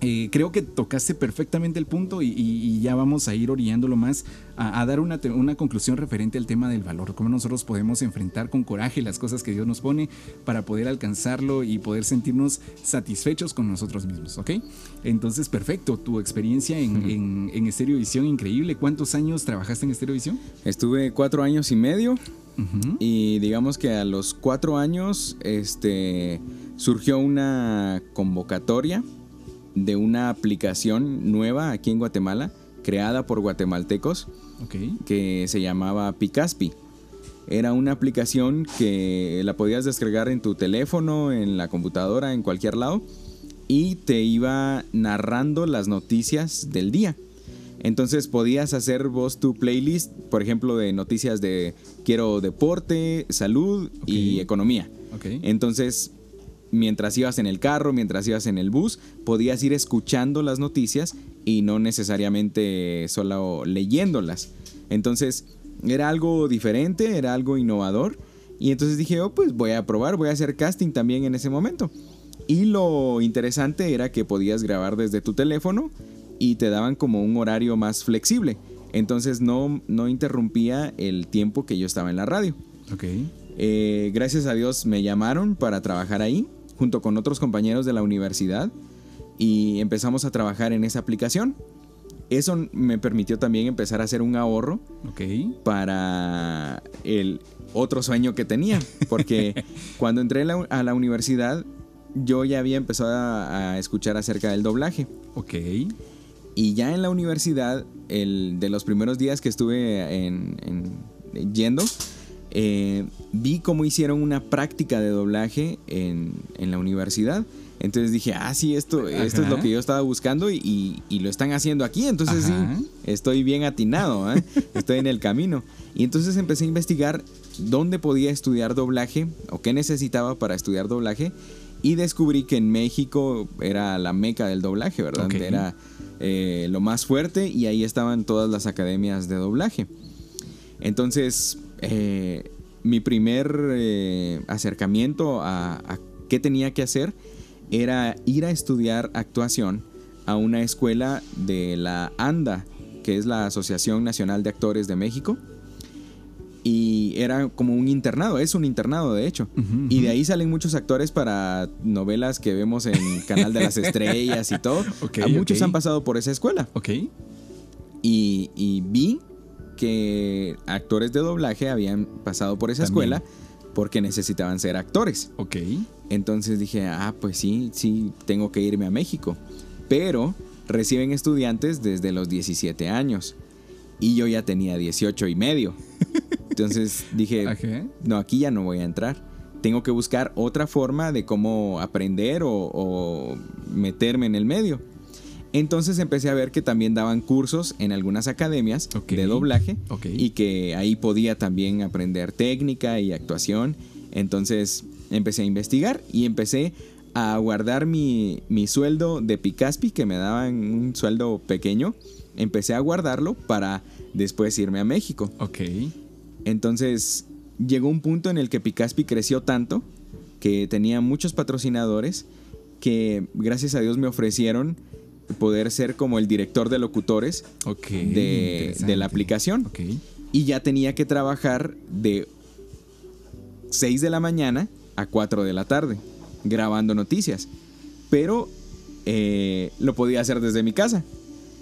eh, creo que tocaste perfectamente el punto y, ya vamos a ir orientándolo más a, dar una, una, conclusión referente al tema del valor, cómo nosotros podemos enfrentar con coraje las cosas que Dios nos pone para poder alcanzarlo y poder sentirnos satisfechos con nosotros mismos, ¿ok? Entonces, perfecto, tu experiencia en, en, Estereovisión, increíble. ¿Cuántos años trabajaste en Estereovisión? Estuve cuatro años y medio. Y digamos que a los cuatro años este, surgió una convocatoria de una aplicación nueva aquí en Guatemala, creada por guatemaltecos, que se llamaba Picaspi. Era una aplicación que la podías descargar en tu teléfono, en la computadora, en cualquier lado, y te iba narrando las noticias del día. Entonces podías hacer vos tu playlist, por ejemplo, de noticias de quiero deporte, salud y economía. Entonces, mientras ibas en el carro, mientras ibas en el bus, podías ir escuchando las noticias y no necesariamente solo leyéndolas. Entonces, era algo diferente, era algo innovador. Y entonces dije, oh, pues voy a probar, voy a hacer casting también en ese momento. Y lo interesante era que podías grabar desde tu teléfono y te daban como un horario más flexible. Entonces no, no interrumpía el tiempo que yo estaba en la radio. Ok. Eh, gracias a Dios me llamaron para trabajar ahí, junto con otros compañeros de la universidad, y empezamos a trabajar en esa aplicación. Eso me permitió también empezar a hacer un ahorro para el otro sueño que tenía, porque cuando entré a la universidad yo ya había empezado a, a escuchar acerca del doblaje. Ok. Y ya en la universidad, el, de los primeros días que estuve en, yendo, eh, vi cómo hicieron una práctica de doblaje en, la universidad. Entonces dije, ah, sí, esto, esto es lo que yo estaba buscando y, lo están haciendo aquí. Entonces sí, estoy bien atinado, ¿eh? estoy en el camino. Y entonces empecé a investigar dónde podía estudiar doblaje o qué necesitaba para estudiar doblaje. Y descubrí que en México era la meca del doblaje, ¿verdad? Era eh, lo más fuerte y ahí estaban todas las academias de doblaje. Entonces, eh, mi primer eh, acercamiento a, qué tenía que hacer era ir a estudiar actuación a una escuela de la ANDA, que es la Asociación Nacional de Actores de México y era como un internado, es un internado de hecho. Y de ahí salen muchos actores para novelas que vemos en Canal de las Estrellas y todo. muchos han pasado por esa escuela. Ok. Y, vi que actores de doblaje habían pasado por esa escuela porque necesitaban ser actores. Ok. Entonces dije, ah, pues sí, sí, tengo que irme a México. Pero reciben estudiantes desde los 17 años. Y yo ya tenía 18 y medio. Entonces dije, no, aquí ya no voy a entrar. Tengo que buscar otra forma de cómo aprender o, meterme en el medio. Entonces empecé a ver que también daban cursos en algunas academias de doblaje y que ahí podía también aprender técnica y actuación. Entonces empecé a investigar y empecé a guardar mi, mi sueldo de Picaspi, que me daban un sueldo pequeño. Empecé a guardarlo para después irme a México. Ok. Entonces llegó un punto en el que Picaspi creció tanto que tenía muchos patrocinadores que gracias a Dios me ofrecieron poder ser como el director de locutores de, la aplicación. Y ya tenía que trabajar de 6 de la mañana a 4 de la tarde grabando noticias. pero eh, lo podía hacer desde mi casa.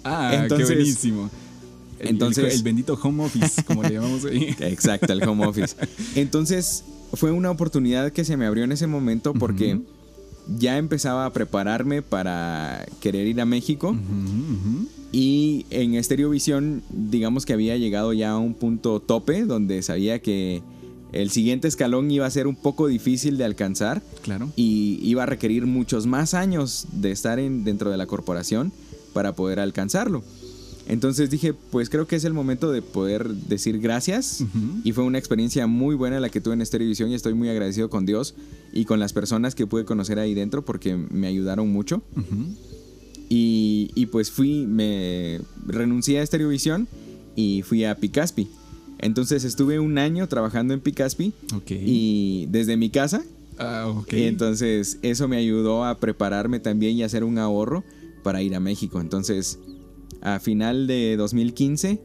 Ah, Entonces- qué buenísimo. El, Entonces- el, el bendito home office, como le llamamos ahí. Exacto, el home office. Entonces fue una oportunidad que se me abrió en ese momento porque ya empezaba a prepararme para querer ir a México. Y en Estereovisión, digamos que había llegado ya a un punto tope donde sabía que el siguiente escalón iba a ser un poco difícil de alcanzar Claro. y iba a requerir muchos más años de estar en, dentro de la corporación para poder alcanzarlo. Entonces dije, pues creo que es el momento de poder decir gracias. Y fue una experiencia muy buena la que tuve en Estereovisión y estoy muy agradecido con Dios y con las personas que pude conocer ahí dentro porque me ayudaron mucho. Y, y pues fui, me renuncié a Estereovisión y fui a Picaspi. Entonces estuve un año trabajando en Picaspi Ok. y desde mi casa. Ah, ok. Y entonces eso me ayudó a prepararme también y hacer un ahorro para ir a México. Entonces a final de 2015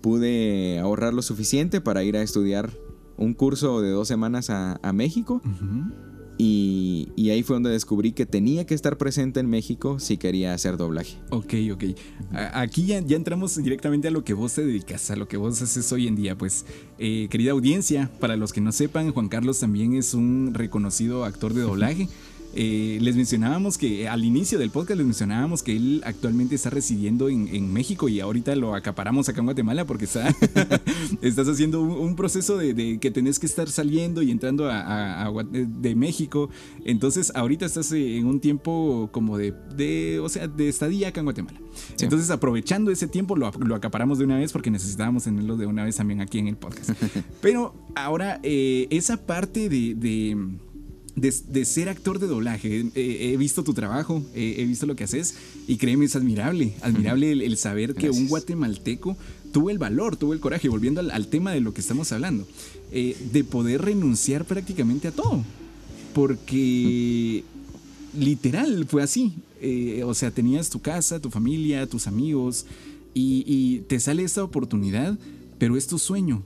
pude ahorrar lo suficiente para ir a estudiar un curso de dos semanas a, a México. Y, y ahí fue donde descubrí que tenía que estar presente en México si quería hacer doblaje. Ok, ok. A- Aquí ya, ya entramos directamente a lo que vos te dedicas, a lo que vos haces hoy en día. Pues, eh, querida audiencia, para los que no sepan, Juan Carlos también es un reconocido actor de doblaje. Eh, les mencionábamos que al inicio del podcast les mencionábamos que él actualmente está residiendo en, en México y ahorita lo acaparamos acá en Guatemala porque está, estás haciendo un, un proceso de, de que tenés que estar saliendo y entrando a, a- a Gua- de México. Entonces ahorita estás eh, en un tiempo como de, de o sea, de estadía acá en Guatemala. Sí. Entonces aprovechando ese tiempo lo, lo acaparamos de una vez porque necesitábamos tenerlo de una vez también aquí en el podcast. Pero ahora eh, esa parte de... de de, de ser actor de doblaje. Eh, he visto tu trabajo, eh, he visto lo que haces y créeme, es admirable. Admirable el, el saber que un guatemalteco tuvo el valor, tuvo el coraje, volviendo al, al tema de lo que estamos hablando, eh, de poder renunciar prácticamente a todo. Porque literal fue así. O sea, tenías tu casa, tu familia, tus amigos y, y te sale esta oportunidad, pero es tu sueño.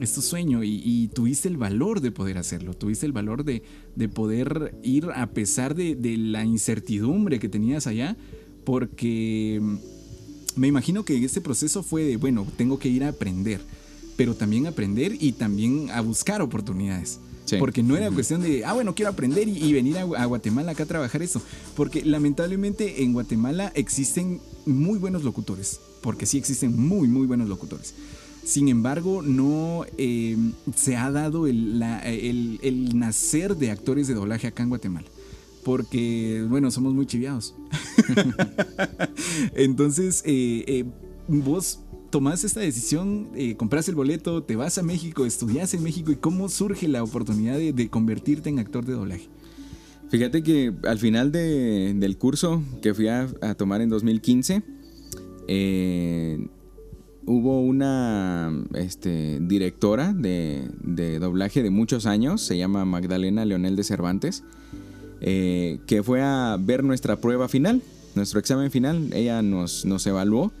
Es tu sueño y, y tuviste el valor de poder hacerlo, tuviste el valor de, de poder ir a pesar de, de la incertidumbre que tenías allá, porque me imagino que este proceso fue de, bueno, tengo que ir a aprender, pero también aprender y también a buscar oportunidades. Sí. Porque no era cuestión de, ah, bueno, quiero aprender y, y venir a, a Guatemala acá a trabajar esto. Porque lamentablemente en Guatemala existen muy buenos locutores. Porque sí existen muy, muy buenos locutores. Sin embargo, no eh, se ha dado el, nacer de actores de doblaje acá en Guatemala. Porque, bueno, somos muy chiviados. Entonces, eh, eh, vos tomás esta decisión, eh, compras el boleto, te vas a México, estudias en México y cómo surge la oportunidad de, convertirte en actor de doblaje. Fíjate que al final de- del curso que fui a, a tomar en 2015, eh, hubo una este, directora de, doblaje de muchos años, se llama Magdalena Leonel de Cervantes, eh, que fue a ver nuestra prueba final, nuestro examen final. Ella nos, nos evaluó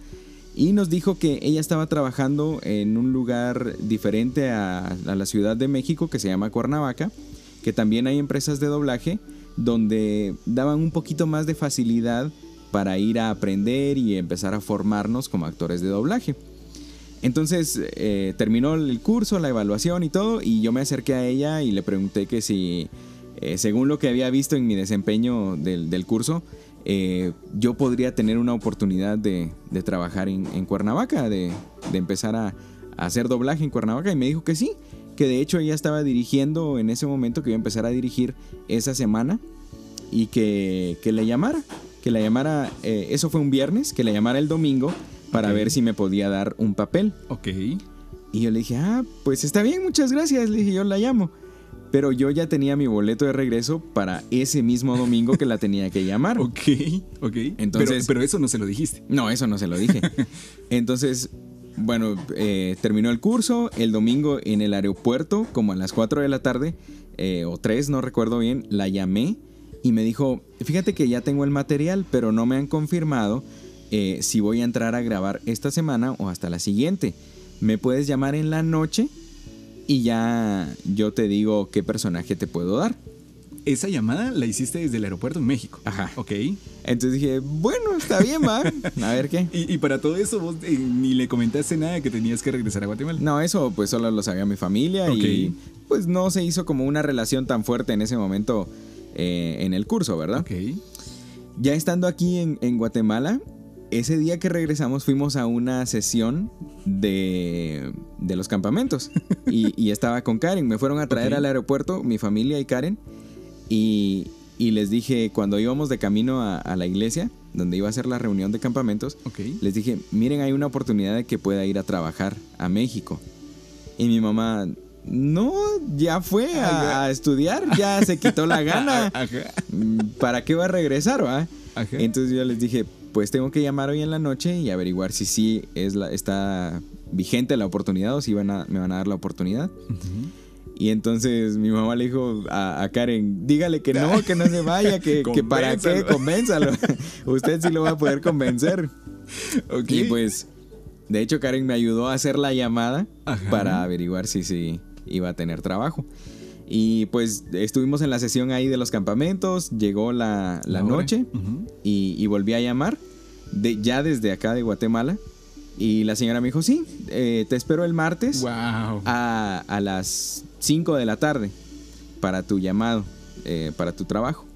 y nos dijo que ella estaba trabajando en un lugar diferente a, a la Ciudad de México que se llama Cuernavaca, que también hay empresas de doblaje donde daban un poquito más de facilidad para ir a aprender y empezar a formarnos como actores de doblaje. Entonces eh, terminó el curso, la evaluación y todo, y yo me acerqué a ella y le pregunté que si, eh, según lo que había visto en mi desempeño del, del curso, eh, yo podría tener una oportunidad de, de trabajar en, en Cuernavaca, de, de empezar a, hacer doblaje en Cuernavaca, y me dijo que sí, que de hecho ella estaba dirigiendo en ese momento, que iba a empezar a dirigir esa semana, y que, que le llamara, que la llamara, eso fue un viernes, que le llamara el domingo para ver si me podía dar un papel. Ok. Y yo le dije, ah, pues está bien, muchas gracias. Le dije, yo la llamo. Pero yo ya tenía mi boleto de regreso para ese mismo domingo que la tenía que llamar. Ok, ok. Entonces- pero, pero eso no se lo dijiste. No, eso no se lo dije. Entonces, bueno, eh, terminó el curso. El domingo en el aeropuerto, como a las 4 de la tarde, eh, o 3, no recuerdo bien, la llamé y me dijo, fíjate que ya tengo el material, pero no me han confirmado eh, si voy a entrar a grabar esta semana o hasta la siguiente. Me puedes llamar en la noche y ya yo te digo qué personaje te puedo dar. esa llamada la hiciste desde el aeropuerto en México. Ajá. Ok. Entonces dije, bueno, está bien, va. A ver qué. Y, y para todo eso vos eh, ni le comentaste nada que tenías que regresar a Guatemala. No, eso pues solo lo sabía mi familia y pues no se hizo como una relación tan fuerte en ese momento eh, en el curso, ¿verdad? Ok. Ya estando aquí en, en Guatemala, ese día que regresamos fuimos a una sesión de, de los campamentos y, y estaba con Karen. Me fueron a traer al aeropuerto, mi familia y Karen, y, y les dije, cuando íbamos de camino a, a la iglesia, donde iba a ser la reunión de campamentos, les dije, miren, hay una oportunidad de que pueda ir a trabajar a México. Y mi mamá, no, ya fue a, a estudiar, ya se quitó la gana. ¿Para qué va a regresar, va? Entonces yo les dije, pues tengo que llamar hoy en la noche y averiguar si sí es la, está vigente la oportunidad o si van a- me van a dar la oportunidad. Ujú. Y entonces mi mamá le dijo a, a Karen, dígale que no, que no se vaya, que, que para qué, Convénzalo. Usted sí lo va a poder convencer. Ok. Y pues, de hecho, Karen me ayudó a hacer la llamada Ajá. para averiguar si sí iba a tener trabajo. Y pues estuvimos en la sesión ahí de los campamentos, llegó la, la noche y, y volví a llamar, de, ya desde acá de Guatemala. Y la señora me dijo, sí, eh, te espero el martes Wow. a, a las 5 de la tarde para tu llamado, eh, para tu trabajo.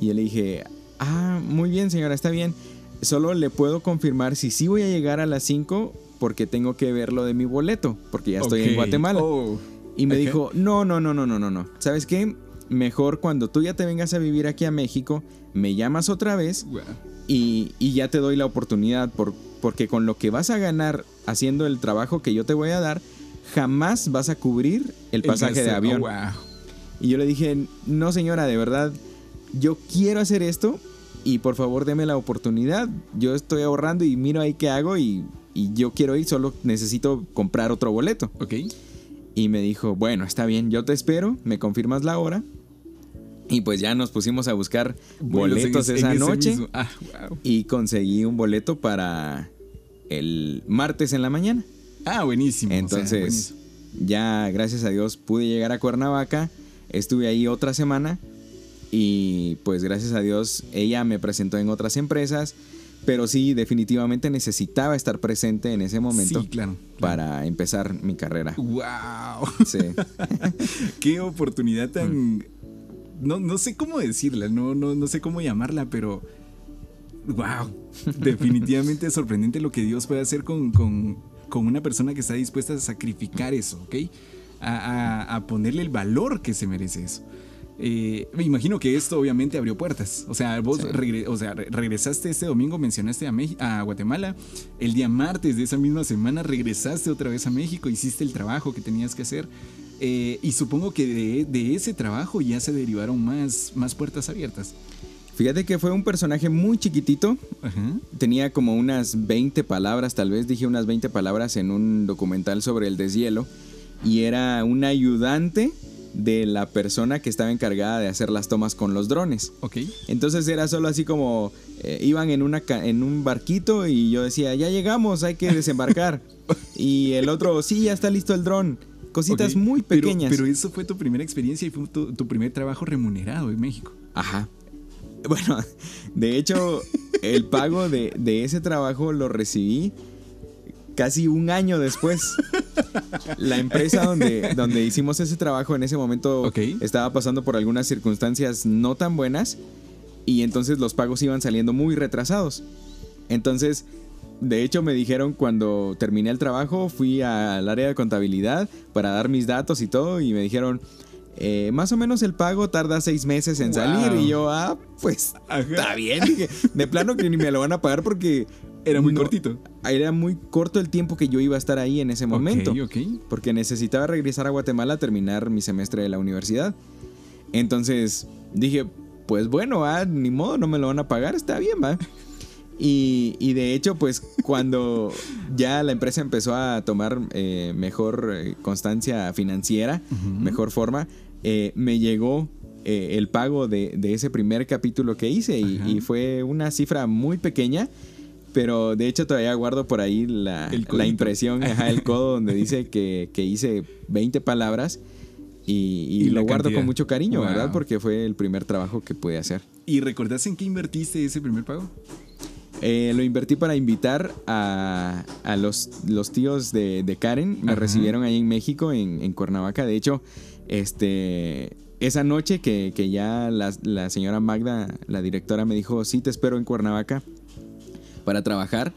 Y yo le dije, ah, muy bien señora, está bien. Solo le puedo confirmar si sí voy a llegar a las 5 porque tengo que ver lo de mi boleto, porque ya estoy en. Guatemala. Oh. Y me dijo, no, no, no, no, no, no, no. ¿Sabes qué? Mejor cuando tú ya te vengas a vivir aquí a México, me llamas otra vez Wow. y, y ya te doy la oportunidad, por, porque con lo que vas a ganar haciendo el trabajo que yo te voy a dar, jamás vas a cubrir el pasaje de avión. oh, wow. Y yo le dije, no señora, de verdad, yo quiero hacer esto y por favor deme la oportunidad. Yo estoy ahorrando y miro ahí qué hago y, y yo quiero ir, solo necesito comprar otro boleto. Ok. Y me dijo, bueno, está bien, yo te espero, me confirmas la hora. Y pues ya nos pusimos a buscar boletos esa noche Ah, wow. y conseguí un boleto para el martes en la mañana. Ah, buenísimo. o sea, Entonces, buenísimo. ya gracias a Dios pude llegar a Cuernavaca, estuve ahí otra semana y pues gracias a Dios ella me presentó en otras empresas, pero sí definitivamente necesitaba estar presente en ese momento Sí, claro. para empezar mi carrera. Wow. Sí. Qué oportunidad tan. No, no sé cómo decirla, no, no, no sé cómo llamarla, pero. Wow. Definitivamente es sorprendente lo que Dios puede hacer con, con- con una persona que está dispuesta a sacrificar eso, ¿ok? A, a- a ponerle el valor que se merece eso. Eh, me imagino que esto obviamente abrió puertas. O sea, vos Sí. regre- o sea, re- regresaste este domingo, mencionaste a, a Guatemala. El día martes de esa misma semana regresaste otra vez a México, hiciste el trabajo que tenías que hacer. Eh, y supongo que de, de ese trabajo ya se derivaron más, más puertas abiertas. Fíjate que fue un personaje muy chiquitito, Ajá. tenía como unas 20 palabras, tal vez dije unas 20 palabras en un documental sobre el deshielo y era un ayudante de la persona que estaba encargada de hacer las tomas con los drones. Ok. Entonces era solo así como eh, iban en, una, en un barquito y yo decía, ya llegamos, hay que desembarcar. y el otro, sí, ya está listo el dron. Cositas muy Pero- pequeñas. Pero, eso fue tu primera experiencia y fue tu, tu primer trabajo remunerado en México. Ajá. Bueno, de hecho, el pago de, de ese trabajo lo recibí casi un año después. La empresa donde, donde hicimos ese trabajo en ese momento estaba pasando por algunas circunstancias no tan buenas y entonces los pagos iban saliendo muy retrasados. Entonces, de hecho me dijeron cuando terminé el trabajo, fui al área de contabilidad para dar mis datos y todo y me dijeron, eh, más o menos el pago tarda seis meses en salir y yo, ah, pues Ajá. está bien. Dije, de plano que ni me lo van a pagar porque... Era muy no- cortito. Era muy corto el tiempo que yo iba a estar ahí en ese momento Ok, ok. porque necesitaba regresar a Guatemala a terminar mi semestre de la universidad. Entonces dije, pues bueno, ah, ni modo, no me lo van a pagar, está bien, va. Y, y de hecho, pues cuando ya la empresa empezó a tomar eh, mejor eh, constancia financiera, Ujú. mejor forma, eh, me llegó eh, el pago de, de ese primer capítulo que hice y, y fue una cifra muy pequeña. Pero de hecho todavía guardo por ahí la, la impresión, ajá, el codo donde dice que, que hice 20 palabras. y, lo guardo con mucho cariño, ¿verdad? Porque fue el primer trabajo que pude hacer. ¿Y recordás en qué invertiste ese primer pago? Eh, lo invertí para invitar a, los, los, tíos de, Karen. Me recibieron ahí en México, en, Cuernavaca. De hecho, este, esa noche que, ya la, señora Magda, la directora, me dijo, sí, te espero en Cuernavaca para trabajar.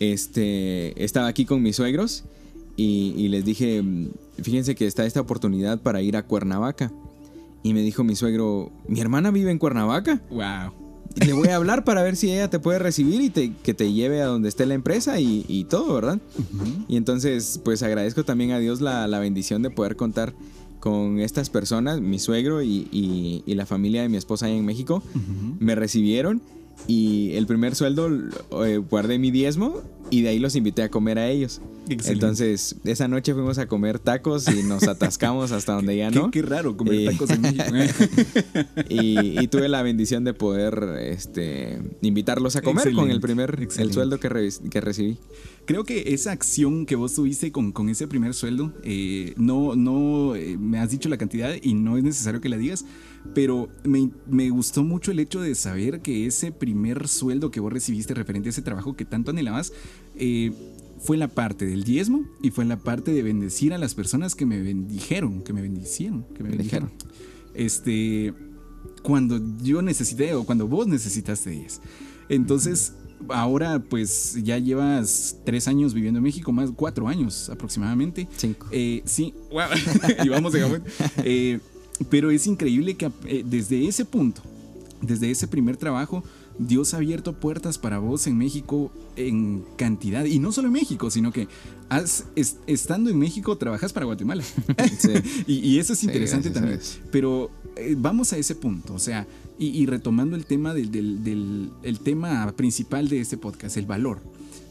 Este, estaba aquí con mis suegros y, les dije, fíjense que está esta oportunidad para ir a Cuernavaca. Y me dijo mi suegro, ¿mi hermana vive en Cuernavaca? Wow. Le voy a hablar para ver si ella te puede recibir y que te lleve a donde esté la empresa y, todo, ¿verdad? Y entonces, pues agradezco también a Dios la, bendición de poder contar con estas personas, mi suegro y, la familia de mi esposa allá en México. Me recibieron y el primer sueldo eh, guardé mi diezmo y de ahí los invité a comer a ellos. Entonces, esa noche fuimos a comer tacos y nos atascamos hasta donde ya no. Qué, raro comer tacos en México. y, tuve la bendición de poder este, invitarlos a comer con el primer el sueldo que, que recibí. Creo que esa acción que vos tuviste con, con ese primer sueldo, eh, no, no eh, me has dicho la cantidad y no es necesario que la digas, pero me, me, gustó mucho el hecho de saber que ese primer sueldo que vos recibiste referente a ese trabajo que tanto anhelabas, eh, fue la parte del diezmo y fue la parte de bendecir a las personas que me bendijeron, que me bendicieron, que me bendijeron. Este, cuando yo necesité o cuando vos necesitaste ellas. Entonces, ahora pues ya llevas tres años viviendo en México, más cuatro años aproximadamente. Cinco. Eh, sí, y vamos de eh, pero es increíble que eh, desde ese punto, desde ese primer trabajo, Dios ha abierto puertas para vos en México en cantidad. Y no solo en México, sino que has, estando en México trabajas para Guatemala. y, eso es interesante también. Pero eh, vamos a ese punto. O sea, y, retomando el tema del, el tema principal de este podcast, el valor.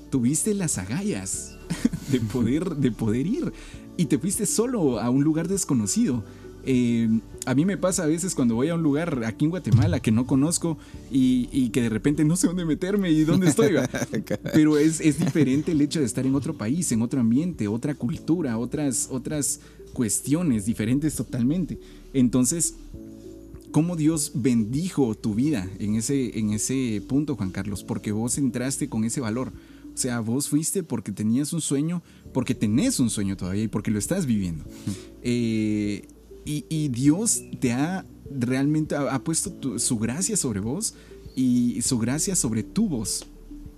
Tuviste las agallas de poder, de poder ir. Y te fuiste solo a un lugar desconocido eh, a mí me pasa a veces cuando voy a un lugar aquí en Guatemala que no conozco y, que de repente no sé dónde meterme y dónde estoy. Pero es, diferente el hecho de estar en otro país, en otro ambiente, otra cultura, otras, otras cuestiones diferentes totalmente. Entonces, ¿cómo Dios bendijo tu vida en ese, en ese punto, Juan Carlos? Porque vos entraste con ese valor. O sea, vos fuiste porque tenías un sueño, porque tenés un sueño todavía y porque lo estás viviendo. Eh, y, Dios te ha realmente ha, puesto su gracia sobre vos y su gracia sobre tu voz.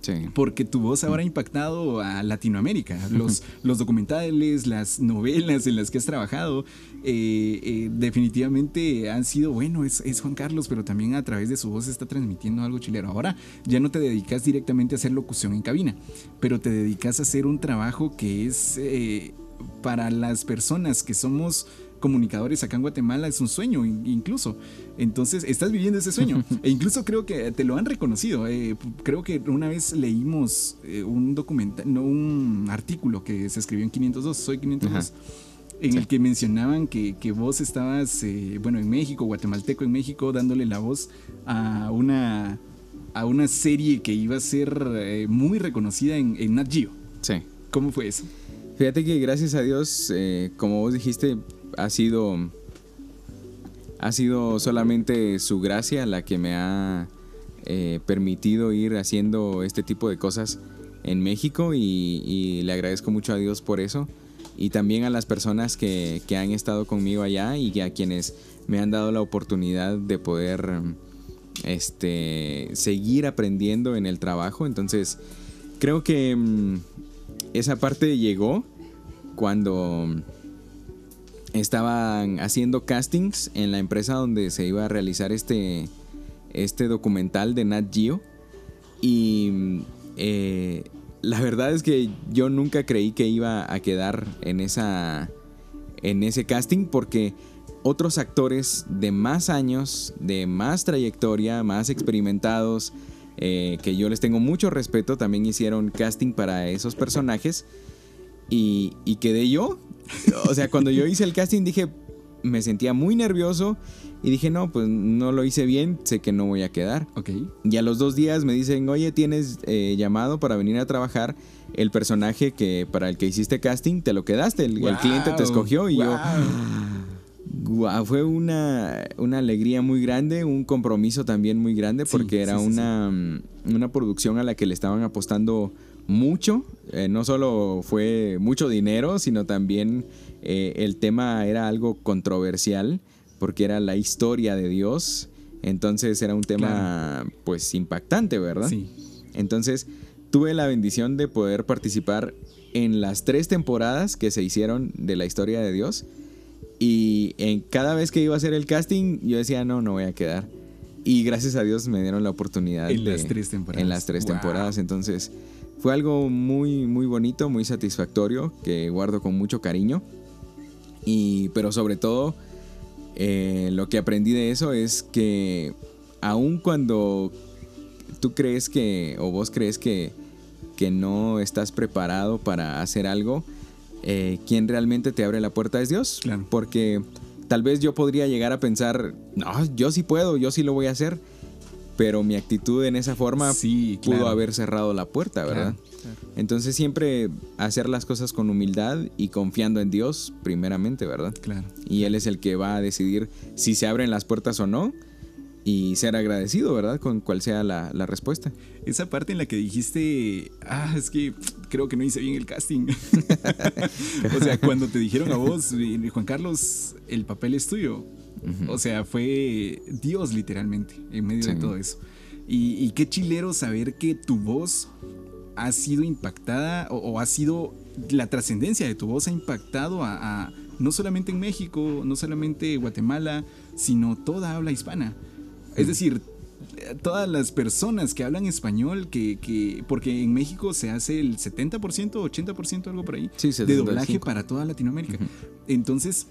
Sí. Porque tu voz ahora ha impactado a Latinoamérica. Los, los documentales, las novelas en las que has trabajado, eh, eh, definitivamente han sido, bueno, es, Juan Carlos, pero también a través de su voz está transmitiendo algo chileno. Ahora ya no te dedicas directamente a hacer locución en cabina, pero te dedicas a hacer un trabajo que es eh, para las personas que somos comunicadores acá en Guatemala es un sueño incluso. Entonces, estás viviendo ese sueño. e incluso creo que te lo han reconocido. Eh, creo que una vez leímos eh, un documental, no un artículo que se escribió en 502, soy 502. En el que mencionaban que, vos estabas, eh, bueno, en México, guatemalteco en México, dándole la voz a una, a una serie que iba a ser muy reconocida en, en Nat Geo. Sí. ¿Cómo fue eso? Fíjate que gracias a Dios, como vos dijiste, ha sido, ha sido solamente su gracia la que me ha eh, permitido ir haciendo este tipo de cosas en México y, le agradezco mucho a Dios por eso y también a las personas que, han estado conmigo allá y a quienes me han dado la oportunidad de poder este, seguir aprendiendo en el trabajo. Entonces, creo que mm, esa parte llegó cuando estaban haciendo castings en la empresa donde se iba a realizar este, este documental de Nat Geo. Y eh, la verdad es que yo nunca creí que iba a quedar en, esa, en ese casting porque otros actores de más años, de más trayectoria, más experimentados, eh, que yo les tengo mucho respeto, también hicieron casting para esos personajes. Y, y quedé yo o sea, cuando yo hice el casting dije, me sentía muy nervioso y dije, no, pues no lo hice bien, sé que no voy a quedar. Ok. Y a los dos días me dicen, oye, tienes eh, llamado para venir a trabajar. El personaje que para el que hiciste casting te lo quedaste, el, cliente te escogió y yo Wow, fue una, una, alegría muy grande, un compromiso también muy grande, porque era una, una, producción a la que le estaban apostando mucho. Eh, no solo fue mucho dinero, sino también eh, el tema era algo controversial, porque era la historia de Dios. Entonces era un tema pues impactante, ¿verdad? Sí. Entonces tuve la bendición de poder participar en las tres temporadas que se hicieron de la historia de Dios. Y en cada vez que iba a hacer el casting, yo decía, no, no voy a quedar. Y gracias a Dios me dieron la oportunidad. En las tres temporadas. En las tres temporadas. Entonces fue algo muy, muy bonito, muy satisfactorio, que guardo con mucho cariño. Y, pero sobre todo, eh, lo que aprendí de eso es que aun cuando tú crees que, o vos crees que que no estás preparado para hacer algo, eh, quien realmente te abre la puerta es Dios. Porque tal vez yo podría llegar a pensar, no, yo sí puedo, yo sí lo voy a hacer. Pero mi actitud en esa forma sí, pudo haber cerrado la puerta, ¿verdad? Entonces siempre hacer las cosas con humildad y confiando en Dios primeramente, ¿verdad? Claro. Y Él es el que va a decidir si se abren las puertas o no y ser agradecido, ¿verdad? Con cual sea la, respuesta. Esa parte en la que dijiste, ah, es que creo que no hice bien el casting. o sea, cuando te dijeron a vos, Juan Carlos, el papel es tuyo. O sea, fue Dios literalmente en medio de todo eso. Y, qué chilero saber que tu voz ha sido impactada o, ha sido la trascendencia de tu voz ha impactado a, a, no solamente en México, no solamente Guatemala, sino toda habla hispana. Es decir, todas las personas que hablan español, que, porque en México se hace el 70%, 80%, algo por ahí, de doblaje para toda Latinoamérica. Entonces,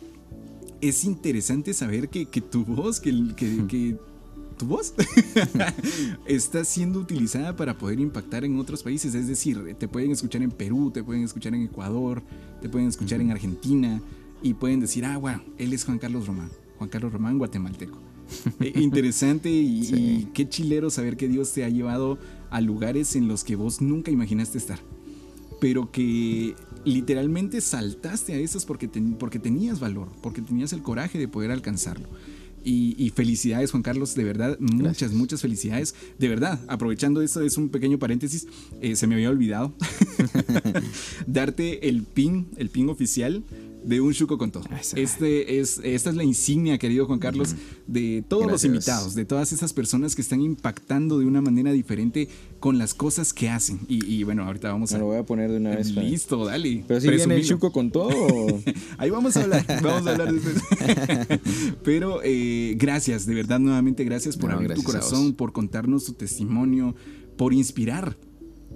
es interesante saber que, tu voz, que, que, tu voz está siendo utilizada para poder impactar en otros países. Es decir, te pueden escuchar en Perú, te pueden escuchar en Ecuador, te pueden escuchar en Argentina y pueden decir, ah, bueno, él es Juan Carlos Román, Juan Carlos Román guatemalteco. Eh, interesante y, qué chilero saber que Dios te ha llevado a lugares en los que vos nunca imaginaste estar. Pero que literalmente saltaste a esos porque, porque tenías valor, porque tenías el coraje de poder alcanzarlo. Y, felicidades, Juan Carlos, de verdad, muchas, muchas felicidades. De verdad, aprovechando esto, es un pequeño paréntesis, eh, se me había olvidado darte el pin, el pin oficial de un Chuco con todo. Este es, esta es la insignia, querido Juan Carlos, de todos los invitados, de todas esas personas que están impactando de una manera diferente con las cosas que hacen. Y, bueno, ahorita vamos a. lo voy a poner de una vez. Listo, dale. Pero si viene el Chuco con todo. Ahí vamos a hablar, vamos a hablar después. Pero eh, gracias, de verdad, nuevamente gracias por abrir tu corazón, por contarnos tu testimonio, por inspirar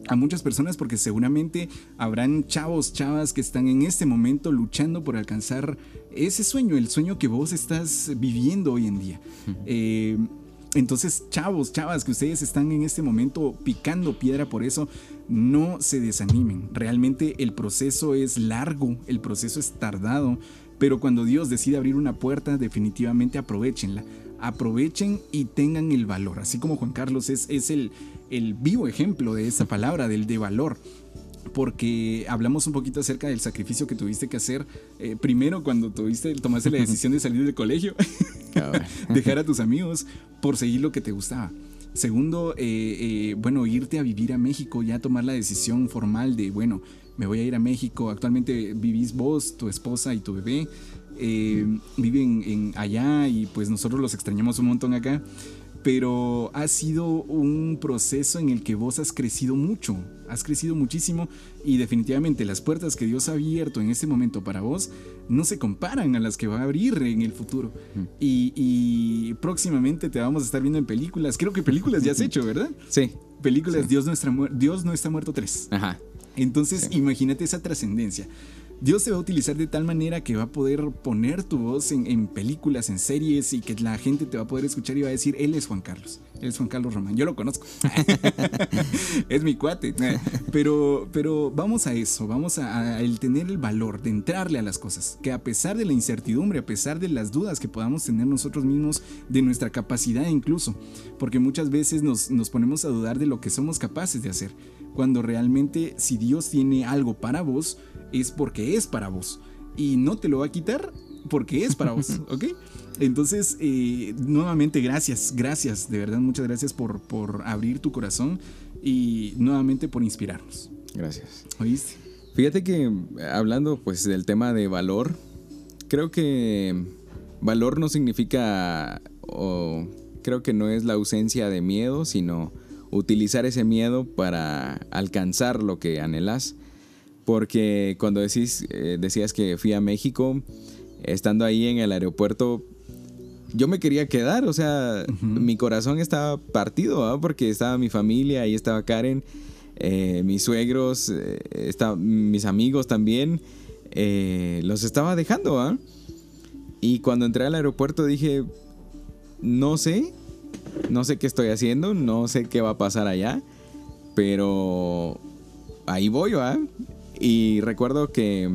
a muchas personas porque seguramente habrán chavos, chavas que están en este momento luchando por alcanzar ese sueño, el sueño que vos estás viviendo hoy en día. Eh, entonces, chavos, chavas, que ustedes están en este momento picando piedra por eso, no se desanimen. Realmente el proceso es largo, el proceso es tardado, pero cuando Dios decide abrir una puerta, definitivamente aprovechenla. Aprovechen y tengan el valor. Así como Juan Carlos es, es el, el vivo ejemplo de esa palabra, del de valor porque hablamos un poquito acerca del sacrificio que tuviste que hacer eh, primero cuando tuviste, tomaste la decisión de salir del colegio, dejar a tus amigos por seguir lo que te gustaba. Segundo, eh, eh, bueno, irte a vivir a México, ya tomar la decisión formal de, bueno, me voy a ir a México. Actualmente vivís vos, tu esposa y tu bebé. viven en allá y pues nosotros los extrañamos un montón acá pero ha sido un proceso en el que vos has crecido mucho, has crecido muchísimo y definitivamente las puertas que Dios ha abierto en este momento para vos no se comparan a las que va a abrir en el futuro. Y, próximamente te vamos a estar viendo en películas, creo que películas ya has hecho, ¿verdad? Sí. Películas Dios, no Dios no está muerto 3. Ajá. Entonces imagínate esa trascendencia. Dios te va a utilizar de tal manera que va a poder poner tu voz en, películas, en series y que la gente te va a poder escuchar y va a decir, él es Juan Carlos, él es Juan Carlos Román, yo lo conozco, es mi cuate, pero, pero vamos a eso, vamos a, el tener el valor de entrarle a las cosas, que a pesar de la incertidumbre, a pesar de las dudas que podamos tener nosotros mismos, de nuestra capacidad incluso, porque muchas veces nos, nos ponemos a dudar de lo que somos capaces de hacer, cuando realmente si Dios tiene algo para vos, es porque es para vos. Y no te lo va a quitar porque es para vos, ¿ok? Entonces, eh, nuevamente, gracias, gracias, de verdad, muchas gracias por, por abrir tu corazón y nuevamente por inspirarnos. Gracias. ¿Oíste? Fíjate que hablando pues del tema de valor, creo que valor no significa o creo que no es la ausencia de miedo, sino utilizar ese miedo para alcanzar lo que anhelas. Porque cuando decís, eh, decías que fui a México, estando ahí en el aeropuerto, yo me quería quedar, o sea, mi corazón estaba partido, porque estaba mi familia, ahí estaba Karen, eh, mis suegros, eh, mis amigos también, los estaba dejando. Y cuando entré al aeropuerto dije, no sé, no sé qué estoy haciendo, no sé qué va a pasar allá, pero ahí voy, ¿va? Y recuerdo que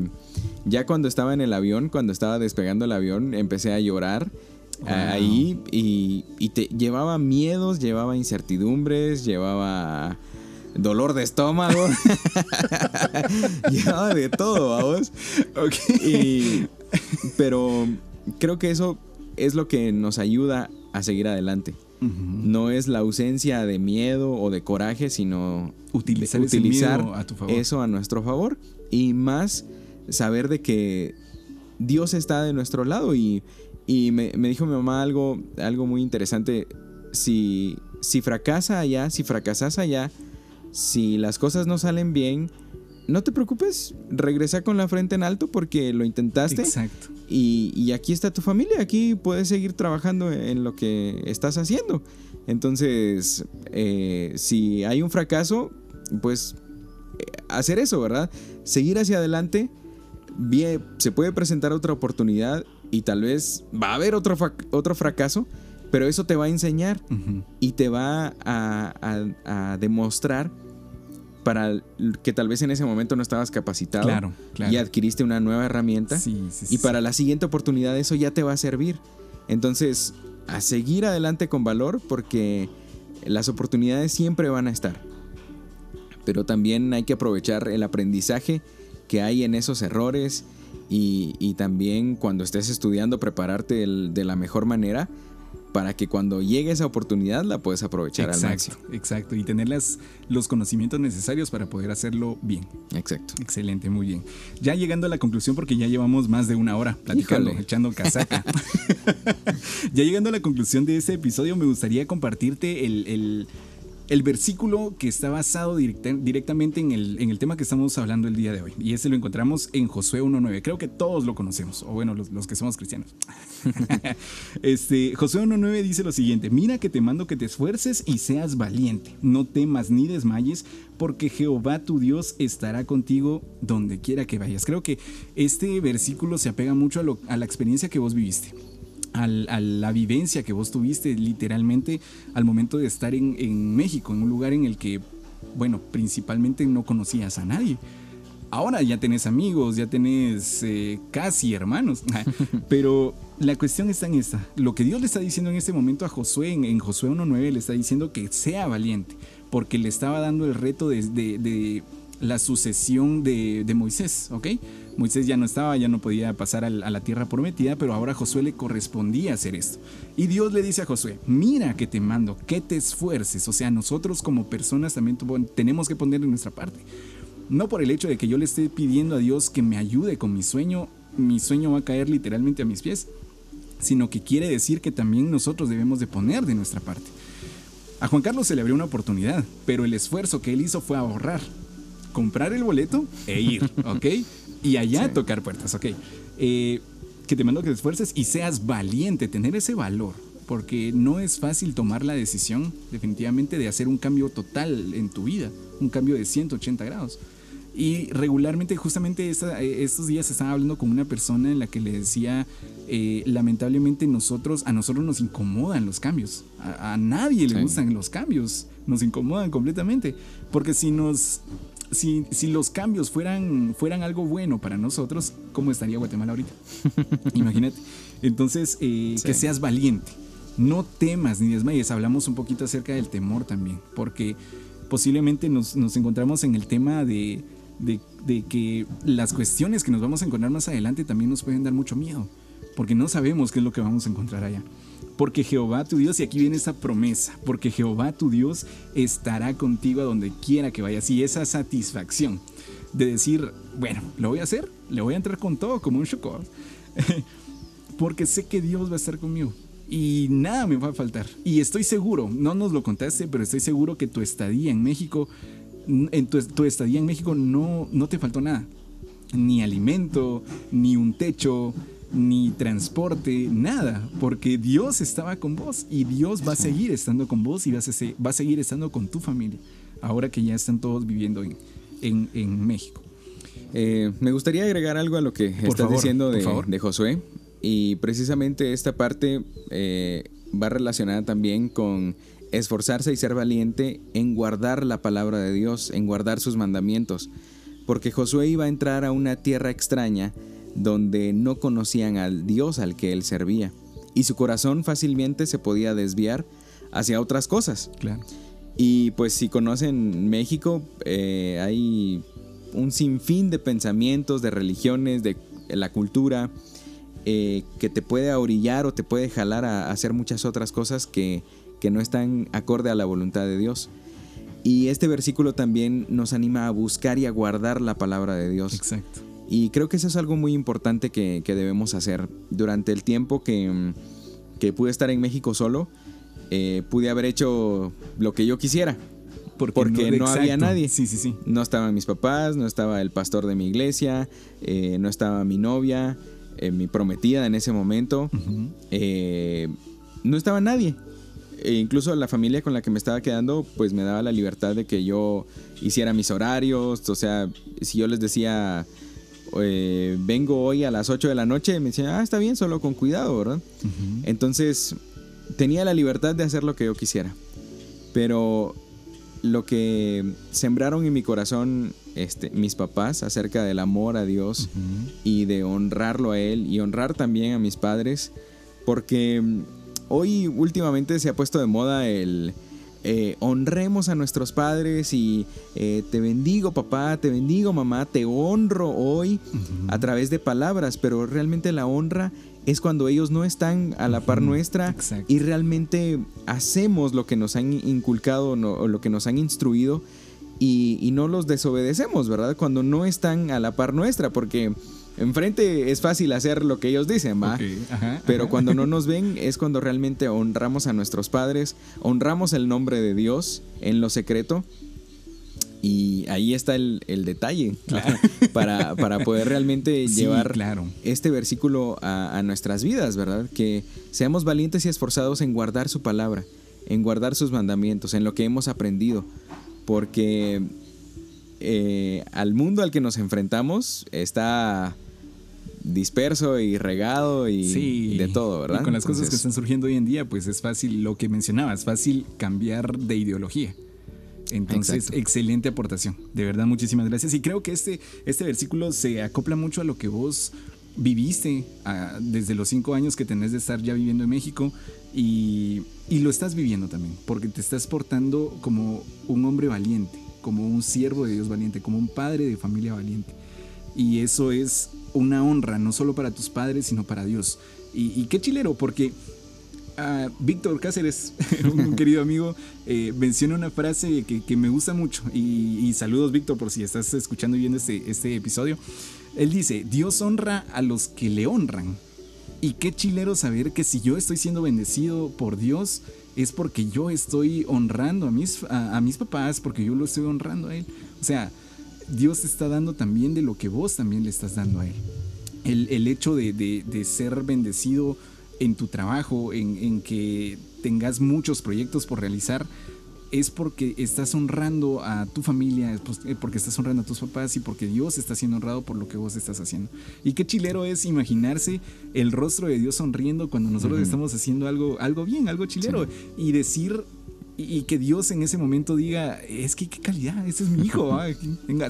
ya cuando estaba en el avión, cuando estaba despegando el avión, empecé a llorar ahí y, te llevaba miedos, llevaba incertidumbres, llevaba dolor de estómago, llevaba de todo, vamos. Okay. pero creo que eso es lo que nos ayuda a seguir adelante. No es la ausencia de miedo o de coraje, sino utilizar, eso a nuestro favor. Y más saber de que Dios está de nuestro lado. Y, me, dijo mi mamá algo, algo muy interesante. Si, si fracasa allá, si fracasas allá, si las cosas no salen bien, no te preocupes, regresa con la frente en alto porque lo intentaste. Exacto. Y, aquí está tu familia, aquí puedes seguir trabajando en lo que estás haciendo. Entonces, eh, si hay un fracaso, pues eh, hacer eso, ¿verdad? Seguir hacia adelante. Bien, se puede presentar otra oportunidad y tal vez va a haber otro, otro fracaso, pero eso te va a enseñar y te va a demostrar para que tal vez en ese momento no estabas capacitado y adquiriste una nueva herramienta y para la siguiente oportunidad eso ya te va a servir. Entonces, a seguir adelante con valor porque las oportunidades siempre van a estar. Pero también hay que aprovechar el aprendizaje que hay en esos errores y, también cuando estés estudiando prepararte de la mejor manera para que cuando llegue esa oportunidad la puedas aprovechar exacto, al máximo. Exacto, y tener los conocimientos necesarios para poder hacerlo bien. Exacto. Excelente, muy bien. Ya llegando a la conclusión, porque ya llevamos más de una hora platicando, echando casaca. ya llegando a la conclusión de este episodio, me gustaría compartirte el el versículo que está basado directamente en el, en el, tema que estamos hablando el día de hoy. Y ese lo encontramos en Josué 1.9. Creo que todos lo conocemos, o bueno, los, que somos cristianos. este, Josué 1.9 dice lo siguiente, mira que te mando que te esfuerces y seas valiente, no temas ni desmayes, porque Jehová tu Dios estará contigo donde quiera que vayas. Creo que este versículo se apega mucho a la experiencia que vos viviste a la vivencia que vos tuviste literalmente al momento de estar en, México, en un lugar en el que, bueno, principalmente no conocías a nadie. Ahora ya tenés amigos, ya tenés eh, casi hermanos, pero la cuestión está en esta. Lo que Dios le está diciendo en este momento a Josué, en, Josué 1.9, le está diciendo que sea valiente, porque le estaba dando el reto de, la sucesión de, de Moisés, ¿ok? Moisés ya no estaba, ya no podía pasar a la tierra prometida, pero ahora a Josué le correspondía hacer esto. Y Dios le dice a Josué, mira que te mando, que te esfuerces. O sea, nosotros como personas también tenemos que poner en nuestra parte. No por el hecho de que yo le esté pidiendo a Dios que me ayude con mi sueño, mi sueño va a caer literalmente a mis pies, sino que quiere decir que también nosotros debemos de poner de nuestra parte. A Juan Carlos se le abrió una oportunidad, pero el esfuerzo que él hizo fue ahorrar, comprar el boleto e ir, ¿ok? y allá tocar puertas, ok. Eh, que te mando que te esfuerces y seas valiente, tener ese valor, porque no es fácil tomar la decisión definitivamente de hacer un cambio total en tu vida, un cambio de 180 grados. Y regularmente, justamente eh, estos días estaba hablando con una persona en la que le decía, eh, lamentablemente nosotros, a nosotros nos incomodan los cambios. A, nadie le gustan los cambios, nos incomodan completamente. Porque si nos si, los cambios fueran, fueran algo bueno para nosotros, ¿cómo estaría Guatemala ahorita? Imagínate. Entonces, eh, que seas valiente. No temas ni desmayes. Hablamos un poquito acerca del temor también, porque posiblemente nos, encontramos en el tema de, de, que las cuestiones que nos vamos a encontrar más adelante también nos pueden dar mucho miedo. porque no sabemos qué es lo que vamos a encontrar allá. Porque Jehová tu Dios, y aquí viene esa promesa, porque Jehová tu Dios estará contigo a donde quiera que vayas. Y esa satisfacción de decir, bueno, lo voy a hacer, le voy a entrar con todo como un chocor. porque sé que Dios va a estar conmigo y nada me va a faltar. Y estoy seguro, no nos lo contaste, pero estoy seguro que tu estadía en México, en tu, estadía en México no, no te faltó nada. Ni alimento, ni un techo, ni transporte, nada, porque Dios estaba con vos y Dios va a seguir estando con vos y va a, seguir estando con tu familia, ahora que ya están todos viviendo en, en, México. Eh, me gustaría agregar algo a lo que estás diciendo de, de, Josué y precisamente esta parte eh, va relacionada también con esforzarse y ser valiente en guardar la palabra de Dios, en guardar sus mandamientos, porque Josué iba a entrar a una tierra extraña, donde no conocían al Dios al que él servía, y su corazón fácilmente se podía desviar hacia otras cosas. Claro. Y pues si conocen México, eh, hay un sinfín de pensamientos, de religiones, de la cultura, eh, que te puede orillar o te puede jalar a, hacer muchas otras cosas que, que no están acorde a la voluntad de Dios. Y este versículo también nos anima a buscar y a guardar la palabra de Dios. Exacto. Y creo que eso es algo muy importante que, debemos hacer. Durante el tiempo que, pude estar en México solo, eh, pude haber hecho lo que yo quisiera. Porque, no, había nadie. Sí, sí, sí. No estaban mis papás, no estaba el pastor de mi iglesia, eh, no estaba mi novia, eh, mi prometida en ese momento. no estaba nadie. E incluso la familia con la que me estaba quedando, pues me daba la libertad de que yo hiciera mis horarios. O sea, si yo les decía, eh, vengo hoy a las 8 de la noche, me decían, ah, está bien, solo con cuidado, ¿verdad? Entonces, tenía la libertad de hacer lo que yo quisiera. Pero lo que sembraron en mi corazón este, mis papás acerca del amor a Dios y de honrarlo a Él y honrar también a mis padres, porque hoy últimamente se ha puesto de moda el eh, honremos a nuestros padres y eh, te bendigo papá, te bendigo mamá, te honro hoy a través de palabras, pero realmente la honra es cuando ellos no están a la par nuestra y realmente hacemos lo que nos han inculcado o lo que nos han instruido y, y no los desobedecemos, ¿verdad? Cuando no están a la par nuestra, porque Enfrente es fácil hacer lo que ellos dicen, ¿va? Pero cuando no nos ven es cuando realmente honramos a nuestros padres, honramos el nombre de Dios en lo secreto. Y ahí está el, detalle para, poder realmente llevar este versículo a, nuestras vidas, ¿verdad? Que seamos valientes y esforzados en guardar su palabra, en guardar sus mandamientos, en lo que hemos aprendido. Porque eh, al mundo al que nos enfrentamos está disperso y regado y de todo, ¿verdad? Y con las cosas que están surgiendo hoy en día, pues es fácil lo que mencionabas, fácil cambiar de ideología. Entonces, excelente aportación. De verdad, muchísimas gracias. Y creo que este, este versículo se acopla mucho a lo que vos viviste desde los cinco años que tenés de estar ya viviendo en México y, y lo estás viviendo también, porque te estás portando como un hombre valiente, como un siervo de Dios valiente, como un padre de familia valiente. Y eso es una honra, no solo para tus padres, sino para Dios. Y, qué chilero, porque uh, Víctor Cáceres, un querido amigo, eh, menciona una frase que, me gusta mucho. Y, saludos, Víctor, por si estás escuchando y viendo este, este episodio. Él dice, Dios honra a los que le honran. Y qué chilero saber que si yo estoy siendo bendecido por Dios, es porque yo estoy honrando a mis, a mis papás, porque yo lo estoy honrando a Él. O sea, Dios te está dando también de lo que vos también le estás dando a Él. El, hecho de, ser bendecido en tu trabajo, en, que tengas muchos proyectos por realizar, es porque estás honrando a tu familia, eh, porque estás honrando a tus papás y porque Dios está siendo honrado por lo que vos estás haciendo. Y qué chilero es imaginarse el rostro de Dios sonriendo cuando nosotros estamos haciendo algo, algo bien, algo chilero. Y decir, y que Dios en ese momento diga, es que qué calidad, ese es mi hijo, venga,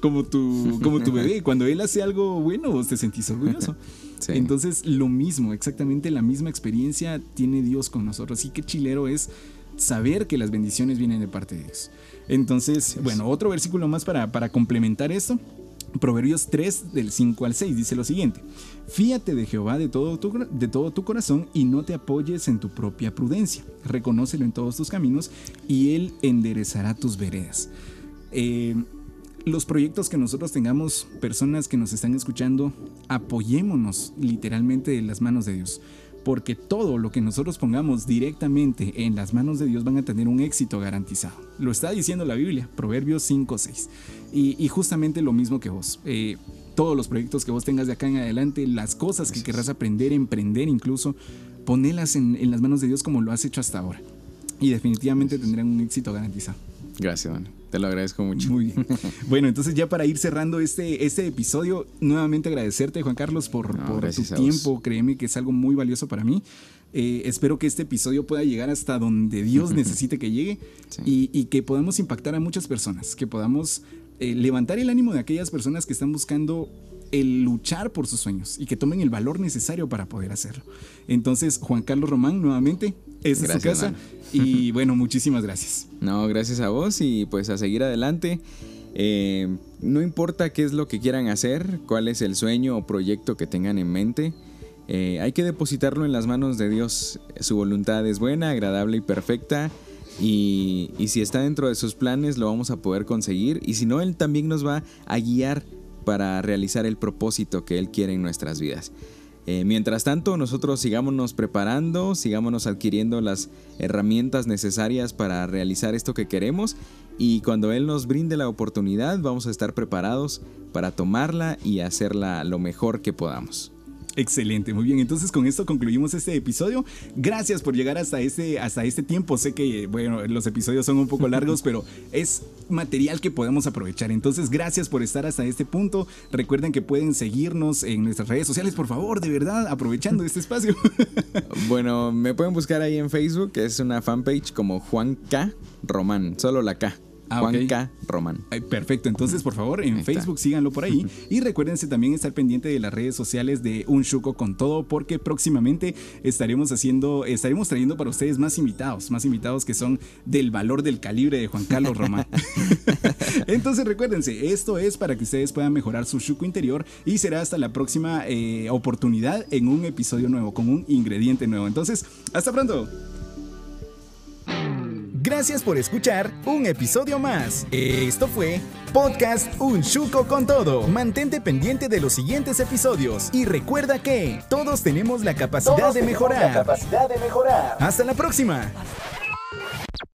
como tu, como tu bebé, cuando él hace algo bueno, vos te sentís orgulloso. Entonces, lo mismo, exactamente la misma experiencia tiene Dios con nosotros. Y qué chilero es saber que las bendiciones vienen de parte de Dios. Entonces, bueno, otro versículo más para, para complementar esto. Proverbios 3 del 5 al 6 dice lo siguiente, fíate de Jehová de todo, tu, de todo tu corazón y no te apoyes en tu propia prudencia, reconócelo en todos tus caminos y Él enderezará tus veredas. Eh, los proyectos que nosotros tengamos, personas que nos están escuchando, apoyémonos literalmente en las manos de Dios porque todo lo que nosotros pongamos directamente en las manos de Dios van a tener un éxito garantizado. Lo está diciendo la Biblia, Proverbios 5, 6. Y, justamente lo mismo que vos. Eh, todos los proyectos que vos tengas de acá en adelante, las cosas que querrás aprender, emprender incluso, ponelas en, en las manos de Dios como lo has hecho hasta ahora. Y definitivamente tendrán un éxito garantizado. Gracias, Dani. Te lo agradezco mucho. Muy bien. Bueno, entonces ya para ir cerrando este, este episodio, nuevamente agradecerte, Juan Carlos, por, tu tiempo. Créeme que es algo muy valioso para mí. Eh, espero que este episodio pueda llegar hasta donde Dios necesite que llegue y, que podamos impactar a muchas personas, que podamos eh, levantar el ánimo de aquellas personas que están buscando el luchar por sus sueños y que tomen el valor necesario para poder hacerlo. Entonces, Juan Carlos Román, nuevamente, es su casa. Y bueno, muchísimas gracias. No, gracias a vos y pues a seguir adelante. Eh, no importa qué es lo que quieran hacer, cuál es el sueño o proyecto que tengan en mente, eh, hay que depositarlo en las manos de Dios. Su voluntad es buena, agradable y perfecta. Y, si está dentro de sus planes, lo vamos a poder conseguir. Y si no, Él también nos va a guiar para realizar el propósito que Él quiere en nuestras vidas. Eh, mientras tanto, nosotros sigámonos preparando, sigámonos adquiriendo las herramientas necesarias para realizar esto que queremos y cuando Él nos brinde la oportunidad vamos a estar preparados para tomarla y hacerla lo mejor que podamos. Excelente, muy bien. Entonces con esto concluimos este episodio. Gracias por llegar hasta este, hasta este tiempo. Sé que, bueno, los episodios son un poco largos, pero es material que podemos aprovechar. Entonces, gracias por estar hasta este punto. Recuerden que pueden seguirnos en nuestras redes sociales, por favor, de verdad, aprovechando este espacio. bueno, me pueden buscar ahí en Facebook, que es una fanpage como Juan K. Román, solo la K. Ah, Juan K. Román. perfecto, entonces por favor en Facebook síganlo por ahí y recuérdense también estar pendiente de las redes sociales de Un Chuco con todo porque próximamente estaremos haciendo, estaremos trayendo para ustedes más invitados, más invitados que son del valor del calibre de Juan Carlos Román. entonces recuérdense, esto es para que ustedes puedan mejorar su Chuco interior y será hasta la próxima eh, oportunidad en un episodio nuevo con un ingrediente nuevo. Entonces, hasta pronto. Gracias por escuchar un episodio más. Esto fue Podcast Un Chuco con Todo. Mantente pendiente de los siguientes episodios y recuerda que todos tenemos la capacidad, de, mejorar. La capacidad de mejorar. Hasta la próxima.